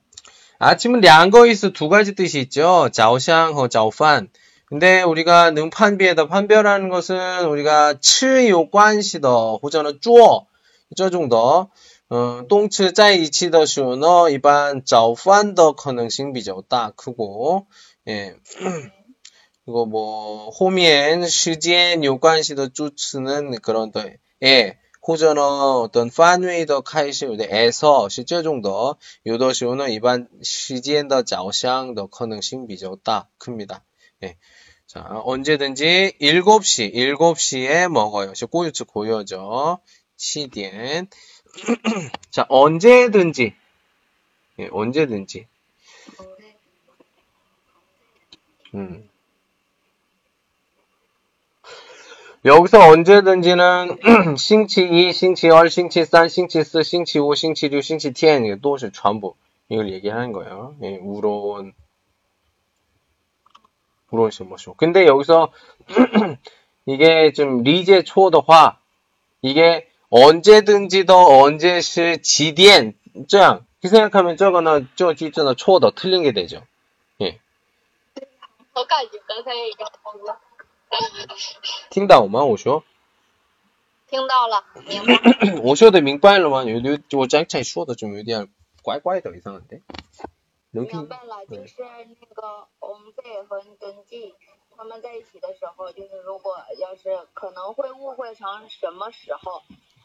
아침은 량거 있어 두 가지 뜻이 있죠. 자오샹和 자오판. 근데 우리가 능판비에다 판별하는 것은 우리가 吃有关系的 或者呢 쪼, 这种的 어, 动词在一起的时候呢，一般早饭的可能性比较大， 크고, 예. 그리고 뭐, 后面时间有关系的主词는 그런 더, 예. 或者呢， 어떤 范围的开始的 에서 是这种的，有的时候呢，一般时间的早上的可能性比较大， 큽니다. 예. 자, 언제든지 7시, 7시에 먹어요. 꼬유츠 고요죠. 7点. 자, 언제든지. 예, 언제든지. 음. 여기서 언제든지는 星期 1, 星期 2, 星期 3, 星期 4, 星期 5, 星期 6, 星期 10 이게 都是 전부 이걸 얘기하는 거예요. 예, 无论 无论 什么时候. 근데 여기서 이게 좀 理解 错的话 이게 언제든지 더 언제시 지디엔 짱. 그 생각하면 저거는 저 뒤쪽은 초더 틀린 게 되죠. 예. 我感觉刚才也要疯了。听到吗？我说，听到了，明白。我说的明白了吗？有有，我刚才说的就有点怪怪的，이상한데能听明？白了，就是那个 on day 和登记，他们在一起的时候，就是如果要是可能会误会成什么时候，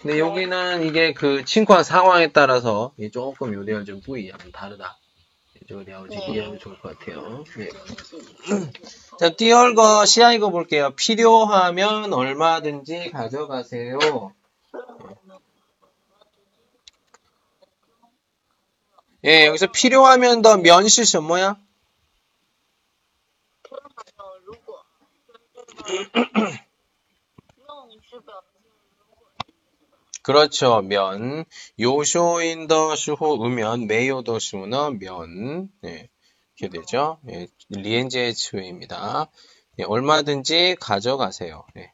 근데 여기는 이게 그 친구한 상황에 따라서 조금 요리가 좀 뿌이 약간 다르다. 이쪽을 야오지 네. 이해하면 좋을 것 같아요. 예. 자, 띄얼거 시야 이거 볼게요. 필요하면 얼마든지 가져가세요. 예, 여기서 필요하면 더 면시 什么 그렇죠. 면. 요쇼인 더 슈호 으면 메요 더 슈는 면. 예. 이렇게 되죠. 예, 리엔제츠입니다. 예, 얼마든지 가져가세요. 예.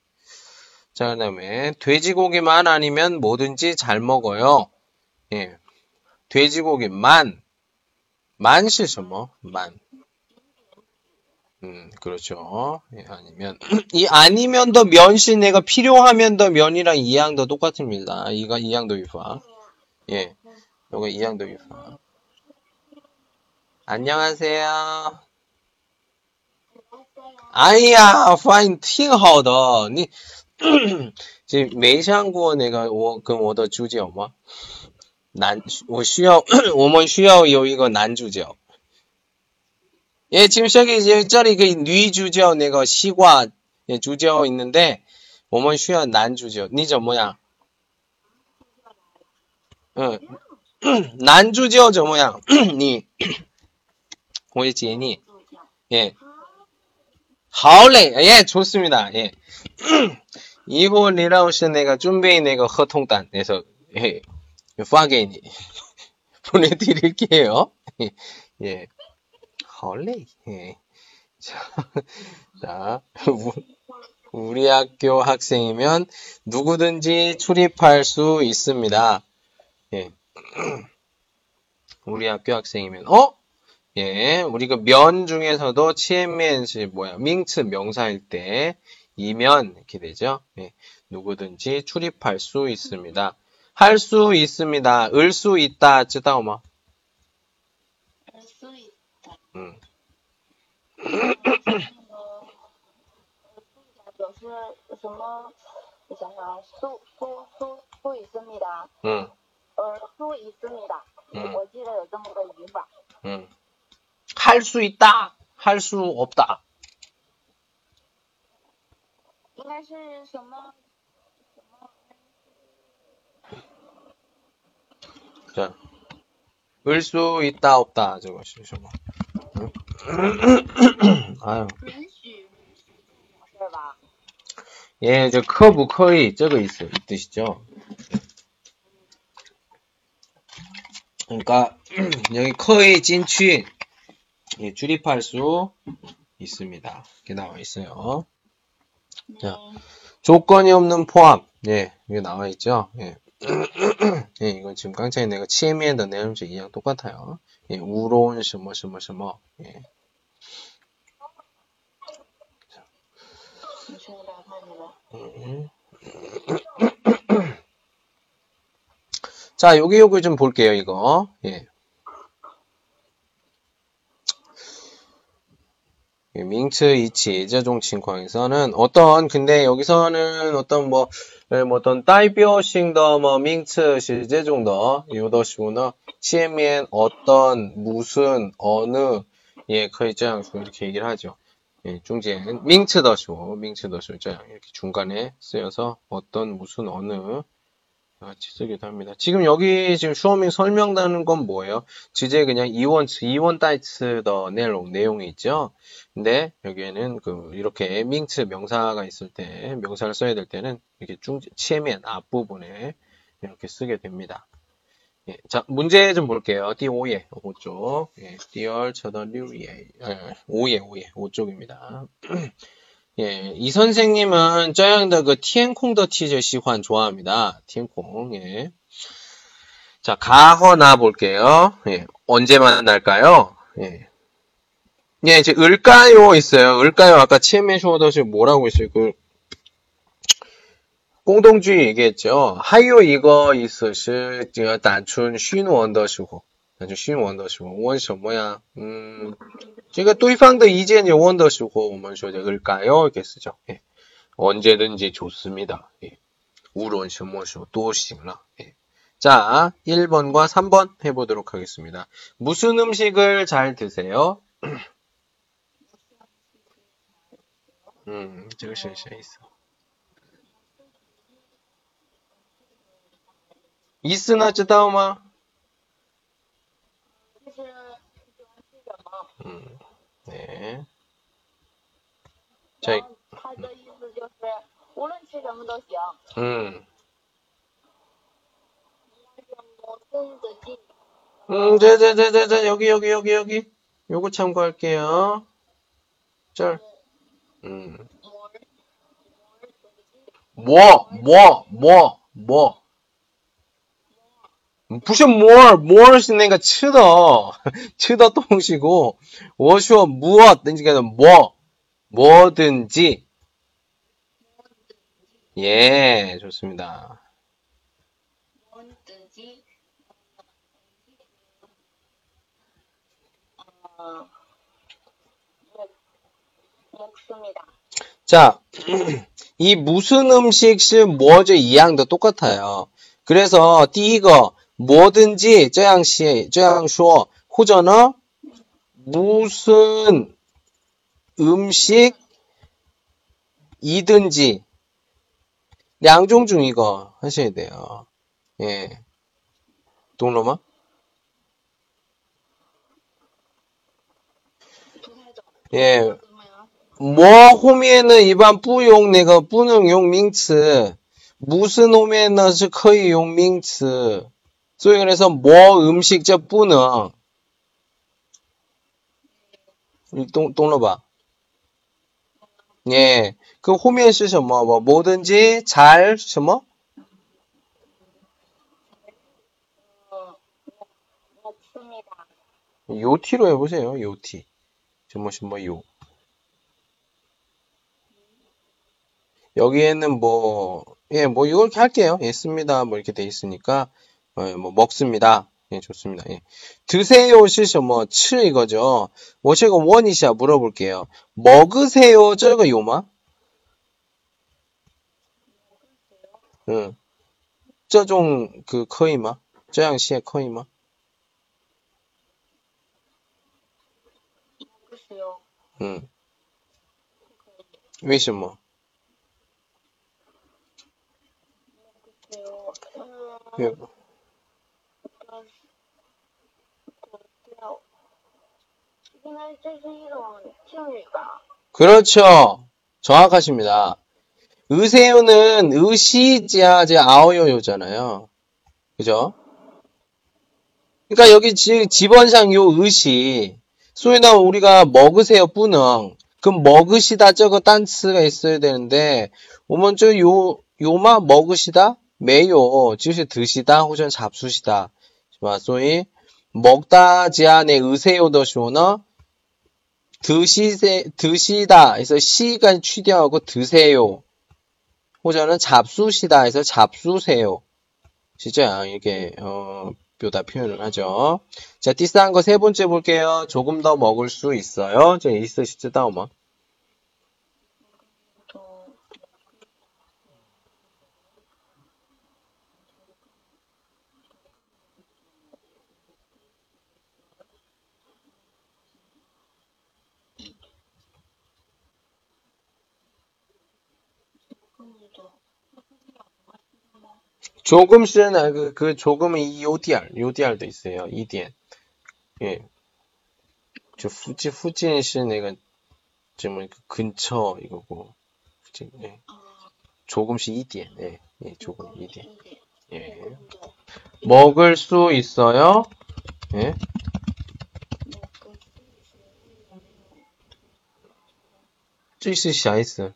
자, 그 다음에 돼지고기만 아니면 뭐든지 잘 먹어요. 예. 돼지고기만 만시 什么? 만. 음, 그렇죠. 예, 아니면 이 아니면 더 면시 내가 필요하면 더 면이랑 이항도 똑같습니다. 이가 이항도 유파. 예. 요거 이항도 유파. 안녕하세요. 哎呀，发音挺好的，你这没想过那个我跟我的主角吗？男，我需要我们需要有一个男主角。 예, 지금 저기 이제 저리 그女主角那个西瓜 예, 주角있는데 我们需要男主角.你怎么样? 응. 男主角怎么样?你我也接你. 예. 好嘞. 예, 좋습니다. 예. 이거 리라오시 내가 준비 내가 허통단에서 예. 发给你 보내드릴게요. 예. 헐레이. 예. 자, 자, 우리 학교 학생이면 누구든지 출입할 수 있습니다. 예. 우리 학교 학생이면 어? 예, 우리 그 면 중에서도 치엔맨시 뭐야? 민츠 명사일 때 이면 이렇게 되죠. 예. 누구든지 출입할 수 있습니다. 할 수 있습니다. 을 수 있다. 쯔다오마. 表示什么？我想想啊，수수수수있습니다。 음, 呃，수있습니다。 嗯我记得有这么个语法。 음. 할 수 있다. 할 수 없다. 应该是什么？ 자, 을 수 있다 없다 저것이 뭐. 아유. 예, 저 커브 커이 저거 있어 이 뜻이죠. 그러니까 여기 커이 진취 예, 출입할 수 있습니다. 이렇게 나와 있어요. 자, 조건이 없는 포함. 예, 이게 나와 있죠. 예. 예, 이건 지금 깡차이 내가 치에미에 더 내음지 이랑 똑같아요. 예, 우로운 시뭐 시뭐 시뭐. 뭐. 예. 자, 음. 여기 여기 좀 볼게요, 이거. 예. 그 밍츠 이치 제종 칭광에서는 어떤 근데 여기서는 어떤 뭐, 네, 뭐 어떤 다이비어싱더 뭐 밍츠 시제종더 요더시구나 치에미엔 어떤 무슨 어느 예 그 커이짱 이렇게 얘기를 하죠. 예, 중지에는 밍츠더쇼 밍츠더쇼 이렇게 중간에 쓰여서 어떤 무슨 어느 같이 쓰기도 합니다. 지금 여기 지금 슈어밍 설명하는 건 뭐예요? 주제 그냥 이원 이원 다이츠 더 내용 내용이 있죠. 근데 여기에는 그 이렇게 밍츠 명사가 있을 때 명사를 써야 될 때는 이렇게 중 치면 앞부분에 이렇게 쓰게 됩니다. 예, 자, 문제 좀 볼게요. 띠5예, 5쪽. 예, 띠얼, 저더, 류예. 예, 5예, 5예, 5쪽입니다. 예, 이 선생님은 짜양다 그 티엔콩 더티제 시환 좋아합니다. 티엔콩, 예. 자, 가허나 볼게요. 예, 언제 만날까요? 예. 예, 이제 을까요 있어요. 을까요 아까 치엠의 쇼더시 뭐라고 했어요? 그 공동주의 얘기했죠. 하요 이거 있으시 단춘 쉬노 언더시고 단춘 쉰원的时候问什么呀? 음, 这个对方的意见有问的时候我们说这을까요? 이렇게 쓰죠. 예. 언제든지 좋습니다. 예. 우론 什么时候都行了. 예. 자, 1번과 3번 해보도록 하겠습니다. 무슨 음식을 잘 드세요? 음, 这个是谁있어? 있으나 知道吗?就 네. 然 자, 后他的意思就是无论吃什么都行。 음, 但是我真的记 음, 자, 자, 자, 자, 자, 여기, 여기, 여기, 여기. 요거 참고할게요. 쩔. 음. 뭐, 뭐, 뭐, 뭐. 不是 more, more 是那个吃的哦，吃的东西고, 我说 무엇, 그러니까 뭐, 뭐든지. 예, 좋습니다. 뭐든지 어, 먹, 먹습니다. 자, 이 무슨 음식是 뭐죠? 이양도 똑같아요. 그래서 第一个 뭐든지 这样写这样说或者呢 무슨 음식이든지 两种중 이거 하셔야 돼요. 예. 동로마? 不太懂。 예. 怎么样？么后面呢一般不用那个不能用名词，무슨后面呢是可以用名词， 소위 그래서 뭐 음식자 뿌는 동 똥로 봐. 예, 그 호미에 쓰셔 뭐, 뭐 뭐든지 잘 뭐? 요티로 해보세요. 요티. 주무신 뭐 요. 여기에는 뭐, 예, 뭐, 이렇게 할게요. 있습니다. 뭐, 이렇게 돼 있으니까, 어, 뭐 먹습니다. 예, 좋습니다. 예. 드세요, 시셔, 뭐, 치 이거죠. 뭐, 제가 원이샤 물어볼게요. 먹으세요, 저거 요마? 응. 这种그 커이마? 这样写 커이마? 글쎄요. 응. 为什么? 글 그렇죠. 정확하십니다. 으세요는 으시지아제 아오요요잖아요. 그죠? 그러니까 여기 지, 지번상 요 으시 소위나 우리가 먹으세요 뿌능 그럼 먹으시다 저거 단츠가 있어야 되는데 오면 저요 요마 먹으시다 매요 즉시 드시다 혹은 잡수시다 소위 먹다 지안에 으세요더 쇼너 드시세, 드시다 해서 시가 취되하고 드세요. 호전은 잡수시다 해서 잡수세요. 진짜 이렇게 어, 묘다 표현을 하죠. 자, 띠스한 거세 번째 볼게요. 조금 더 먹을 수 있어요. 자, 있으시죠, 다음은. 조금씩은 아, 그, 그 조금은 이 요디알, 요디알도 있어요. 이디엔. 예. 저 후진 후진시 내가 지금 그 근처 이거고. 후진. 예. 어, 조금씩 이디엔. 예. 예, 조금. 이게 예. 먹을 수 있어요. 예. 수 쯔시샤이스.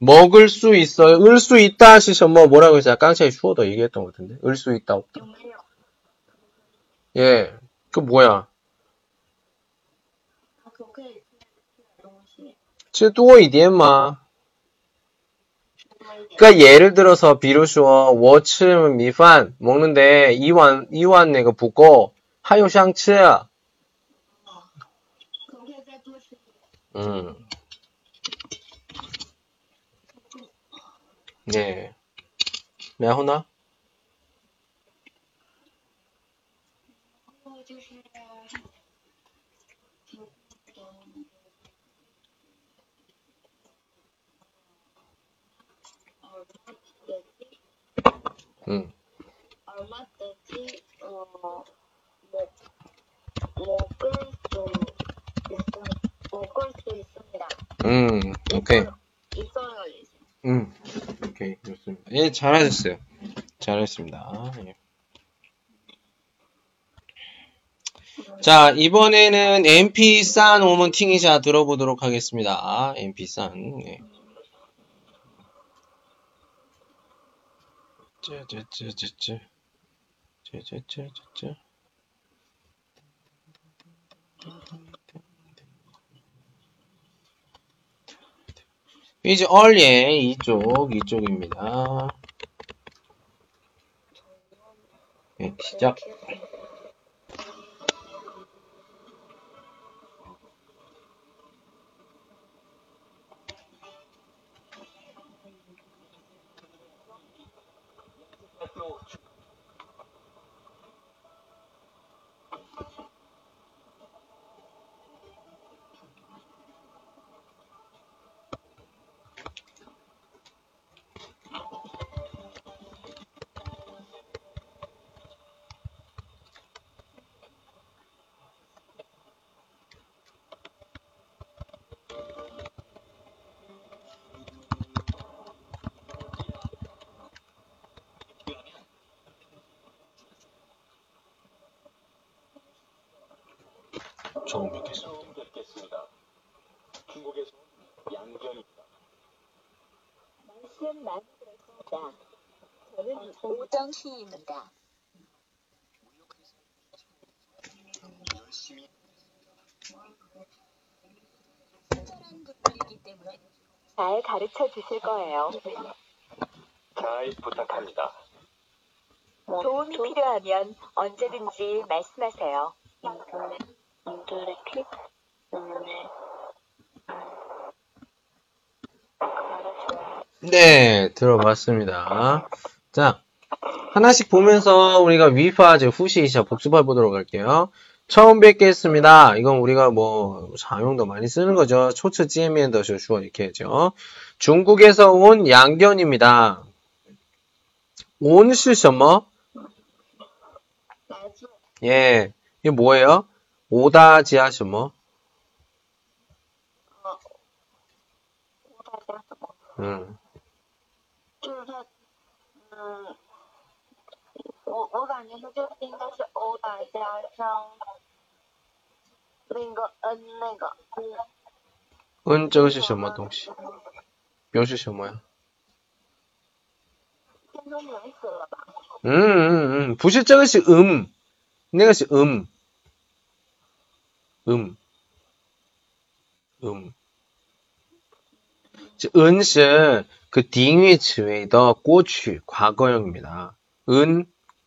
먹을 수 있어요. 을 수 있다 하시죠. 뭐 뭐라고 했어요? 깡차이 슈어도 얘기했던 것 같은데. 을 수 있다 없다. 有没有？ 예. 그 뭐야? 它可不可以吃点东西？吃多一点嘛.吃多一点。 그러니까 예를 들어서 비로소 我吃米饭 먹는데 이완 이완 내가 붓고 하요 샹츠. 可不可以再多吃一点？ 음. 네. 매호나? 응. 얼마까지 어 먹을 수 있습니다. 음, 오케이. 있어요. 음. 오케이. 좋습니다. 예, 잘하셨어요. 잘했습니다. 예. 자, 이번에는 MP 싼 오문 팅이샤 들어보도록 하겠습니다. MP 싼. 네. 쯔쯔쯔쯔쯔. 쯔쯔쯔쯔쯔. 이제 얼예 이쪽 이쪽입니다. 네, 시작. 처음 뵙겠습니다. 처음 뵙겠습니다. 중국에서 양견입니다. 말씀 많이 들었습니다. 때문에 잘 가르쳐 주실 거예요. 잘 부탁합니다. 도움이 필요하면 언제든지 말씀하세요. 네, 들어봤습니다. 자, 하나씩 보면서 우리가 위파제 후시이샤 복습해 보도록 할게요. 처음 뵙겠습니다. 이건 우리가 뭐 사용도 많이 쓰는 거죠. 초츠 찌에미엔더 슈어 이렇게 하죠. 중국에서 온 양견입니다. 온是什么? 나지 예, 이게 뭐예요? 오다지아 什么?欧大家什么？ 음. 就是他，嗯， 我我感觉他就是应该是欧打加上那个 n 那个嗯， 은 这个是什么东西?表示什么呀?变成名词了吧？嗯嗯嗯，不是这个是嗯，那个是嗯，嗯，嗯，这은是그 딩위词尾的过去 과거형입니다. 은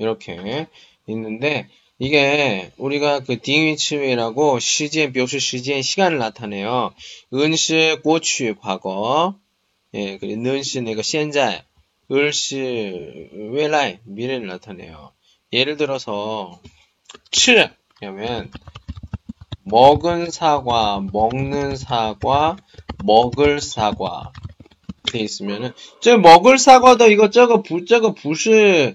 이렇게 있는데 이게 우리가 그 딩위치웨라고 시제 묘수 시제의 시간을 나타내요. 은시 고취 과거 예, 그리고 는시 내가 현재 을시 외라이 미래를 나타내요. 예를 들어서 치 그러면 먹은 사과, 먹는 사과, 먹을 사과 돼 있으면은 저 먹을 사과도 이거 저거 부 저거 부시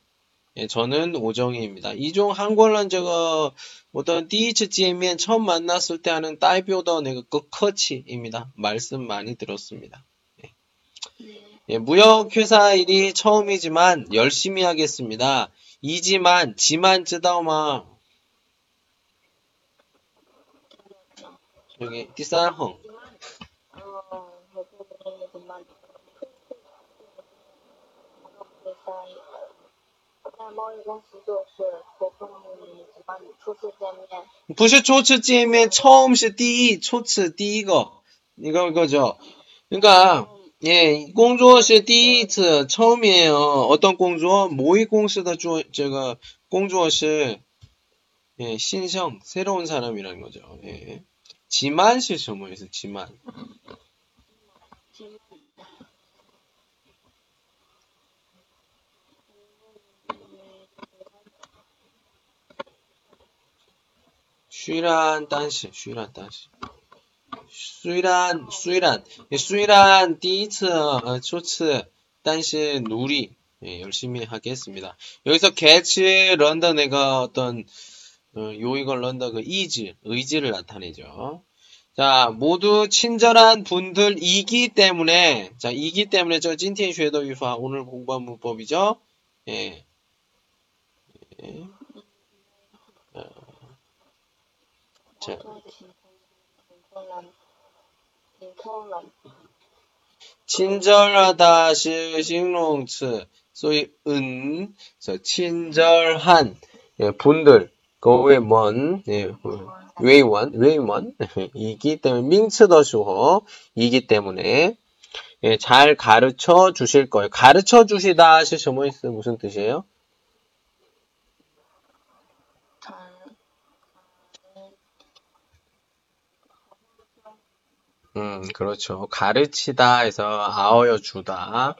예, 저는 오정희입니다. 이종 한권란 제가 어떤 DHGMN 처음 만났을 때 하는 따이표더 내가 그 끝커치입니다. 말씀 많이 들었습니다. 예. 예, 무역회사 일이 처음이지만 열심히 하겠습니다. 이지만 지만 쯔다오마 여기 디산헝 在 在贸易公司做事，我跟你帮你初次见面，不是初次见面, 처음 是第一, 初次第一个. 이거 이거죠. 그러니까 예, 工作是第一次, 처음이에요. 어떤 工作? 모의 公司的做这个工作是 예, 신성, 새로운 사람이라는 거죠. 예. 지만 是什么意思? 지만. 虽然但是虽然但是虽然虽然예, 虽然第一次 어, 初次但是 努力 예, 열심히 하겠습니다. 여기서 get 런더 내가 어떤 어, 요이걸 런더 그 이지 의지를 나타내죠. 자, 모두 친절한 분들이기 때문에 자, 이기 때문에 저 찐티엔 쉐더 유파 오늘 공부한 문법이죠. 예. 예. 자, 我对挺挺通了，挺通了。 친절하다 시形容词 소위 은 그래서 친절한 예, 분들 거의 먼 예, 외원 외원 이기 때문에 민츠더 슈호 이기 때문에 예, 잘 가르쳐 주실 거예요. 가르쳐 주시다 시什么意思 무슨 뜻이에요? 음, 그렇죠. 가르치다 해서 아어여 주다.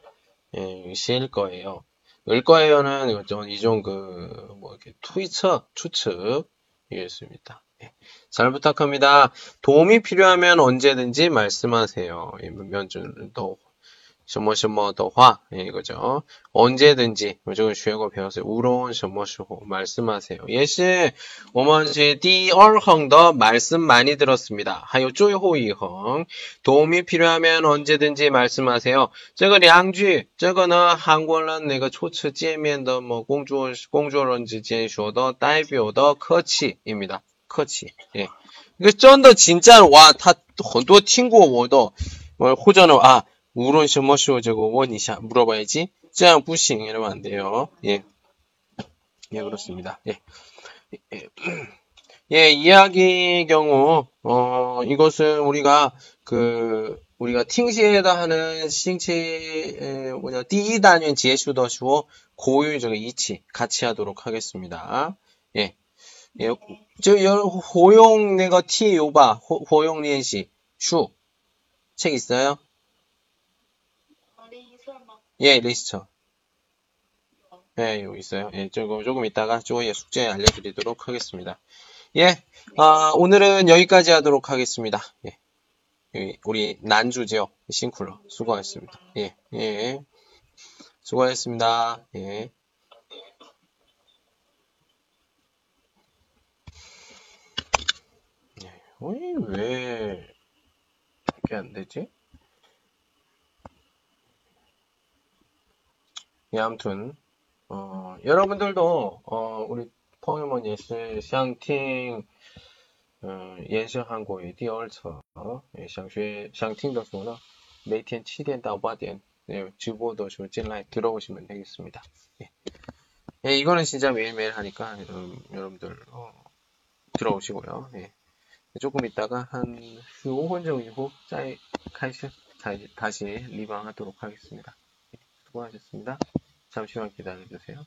예, 시일 거예요. 을 거예요는 이종, 이종 그, 뭐, 이렇게 투이처, 추측, 이겠습니다. 예. 잘 부탁합니다. 도움이 필요하면 언제든지 말씀하세요. 예, 면준도, 什么什么的话, 예, 이거죠. 언제든지, 이쪽은 쉬고 배웠어요. 우로운 什么时候, 말씀하세요. 예시, 我们是第二横的 말씀 많이 들었습니다. 还有最后一横 도움이 필요하면 언제든지 말씀하세요. 这个两句这个呢韩国人那个初次见面的뭐工作工作人之间说的代表的客气입니다. 客气. 예. 이거 真的 진짜 와, 他很多听过我的 뭐, 호전은 아, 우론 什么时候 저거 원이샤 물어봐야지. 这样不行 이러면 안 돼요. 예. 예, 그렇습니다. 예. 예. 예, 이야기 경우, 어, 이것은 우리가, 그, 우리가 팅시에다 하는 싱치, 에, 뭐냐, 띠단연 지에슈더슈어 고유 저거 이치 같이 하도록 하겠습니다. 예. 예, 저, 여, 호용 내가 티 요바, 호, 호용 리엔시, 슈. 책 있어요? 예, 네, 리스트. 예, 여기 있어요. 예, 조금, 조금 있다가 조이의 숙제 알려드리도록 하겠습니다. 예, 아, 오늘은 여기까지 하도록 하겠습니다. 예. 우리 난주 지역 싱쿨러 수고하셨습니다. 예, 예. 수고하셨습니다. 예. 예. 어이, 왜, 이렇게 안 되지? 예, 아무튼, 어, 여러분들도, 어, 우리 펑유먼 예스 샹팅, 어, 延伸韩国语第二册，也想学想听的时候呢，每天七点到八点，예,直播的时候进来 들어오시면 되겠습니다. 예. 예, 이거는 진짜 매일매일 하니까 음, 여러분들 어, 들어오시고요. 예. 조금 있다가 한 15분 정도 이후 짜이开始 다시 리방하도록 하겠습니다. 예, 수고하셨습니다. 잠시만 기다려주세요.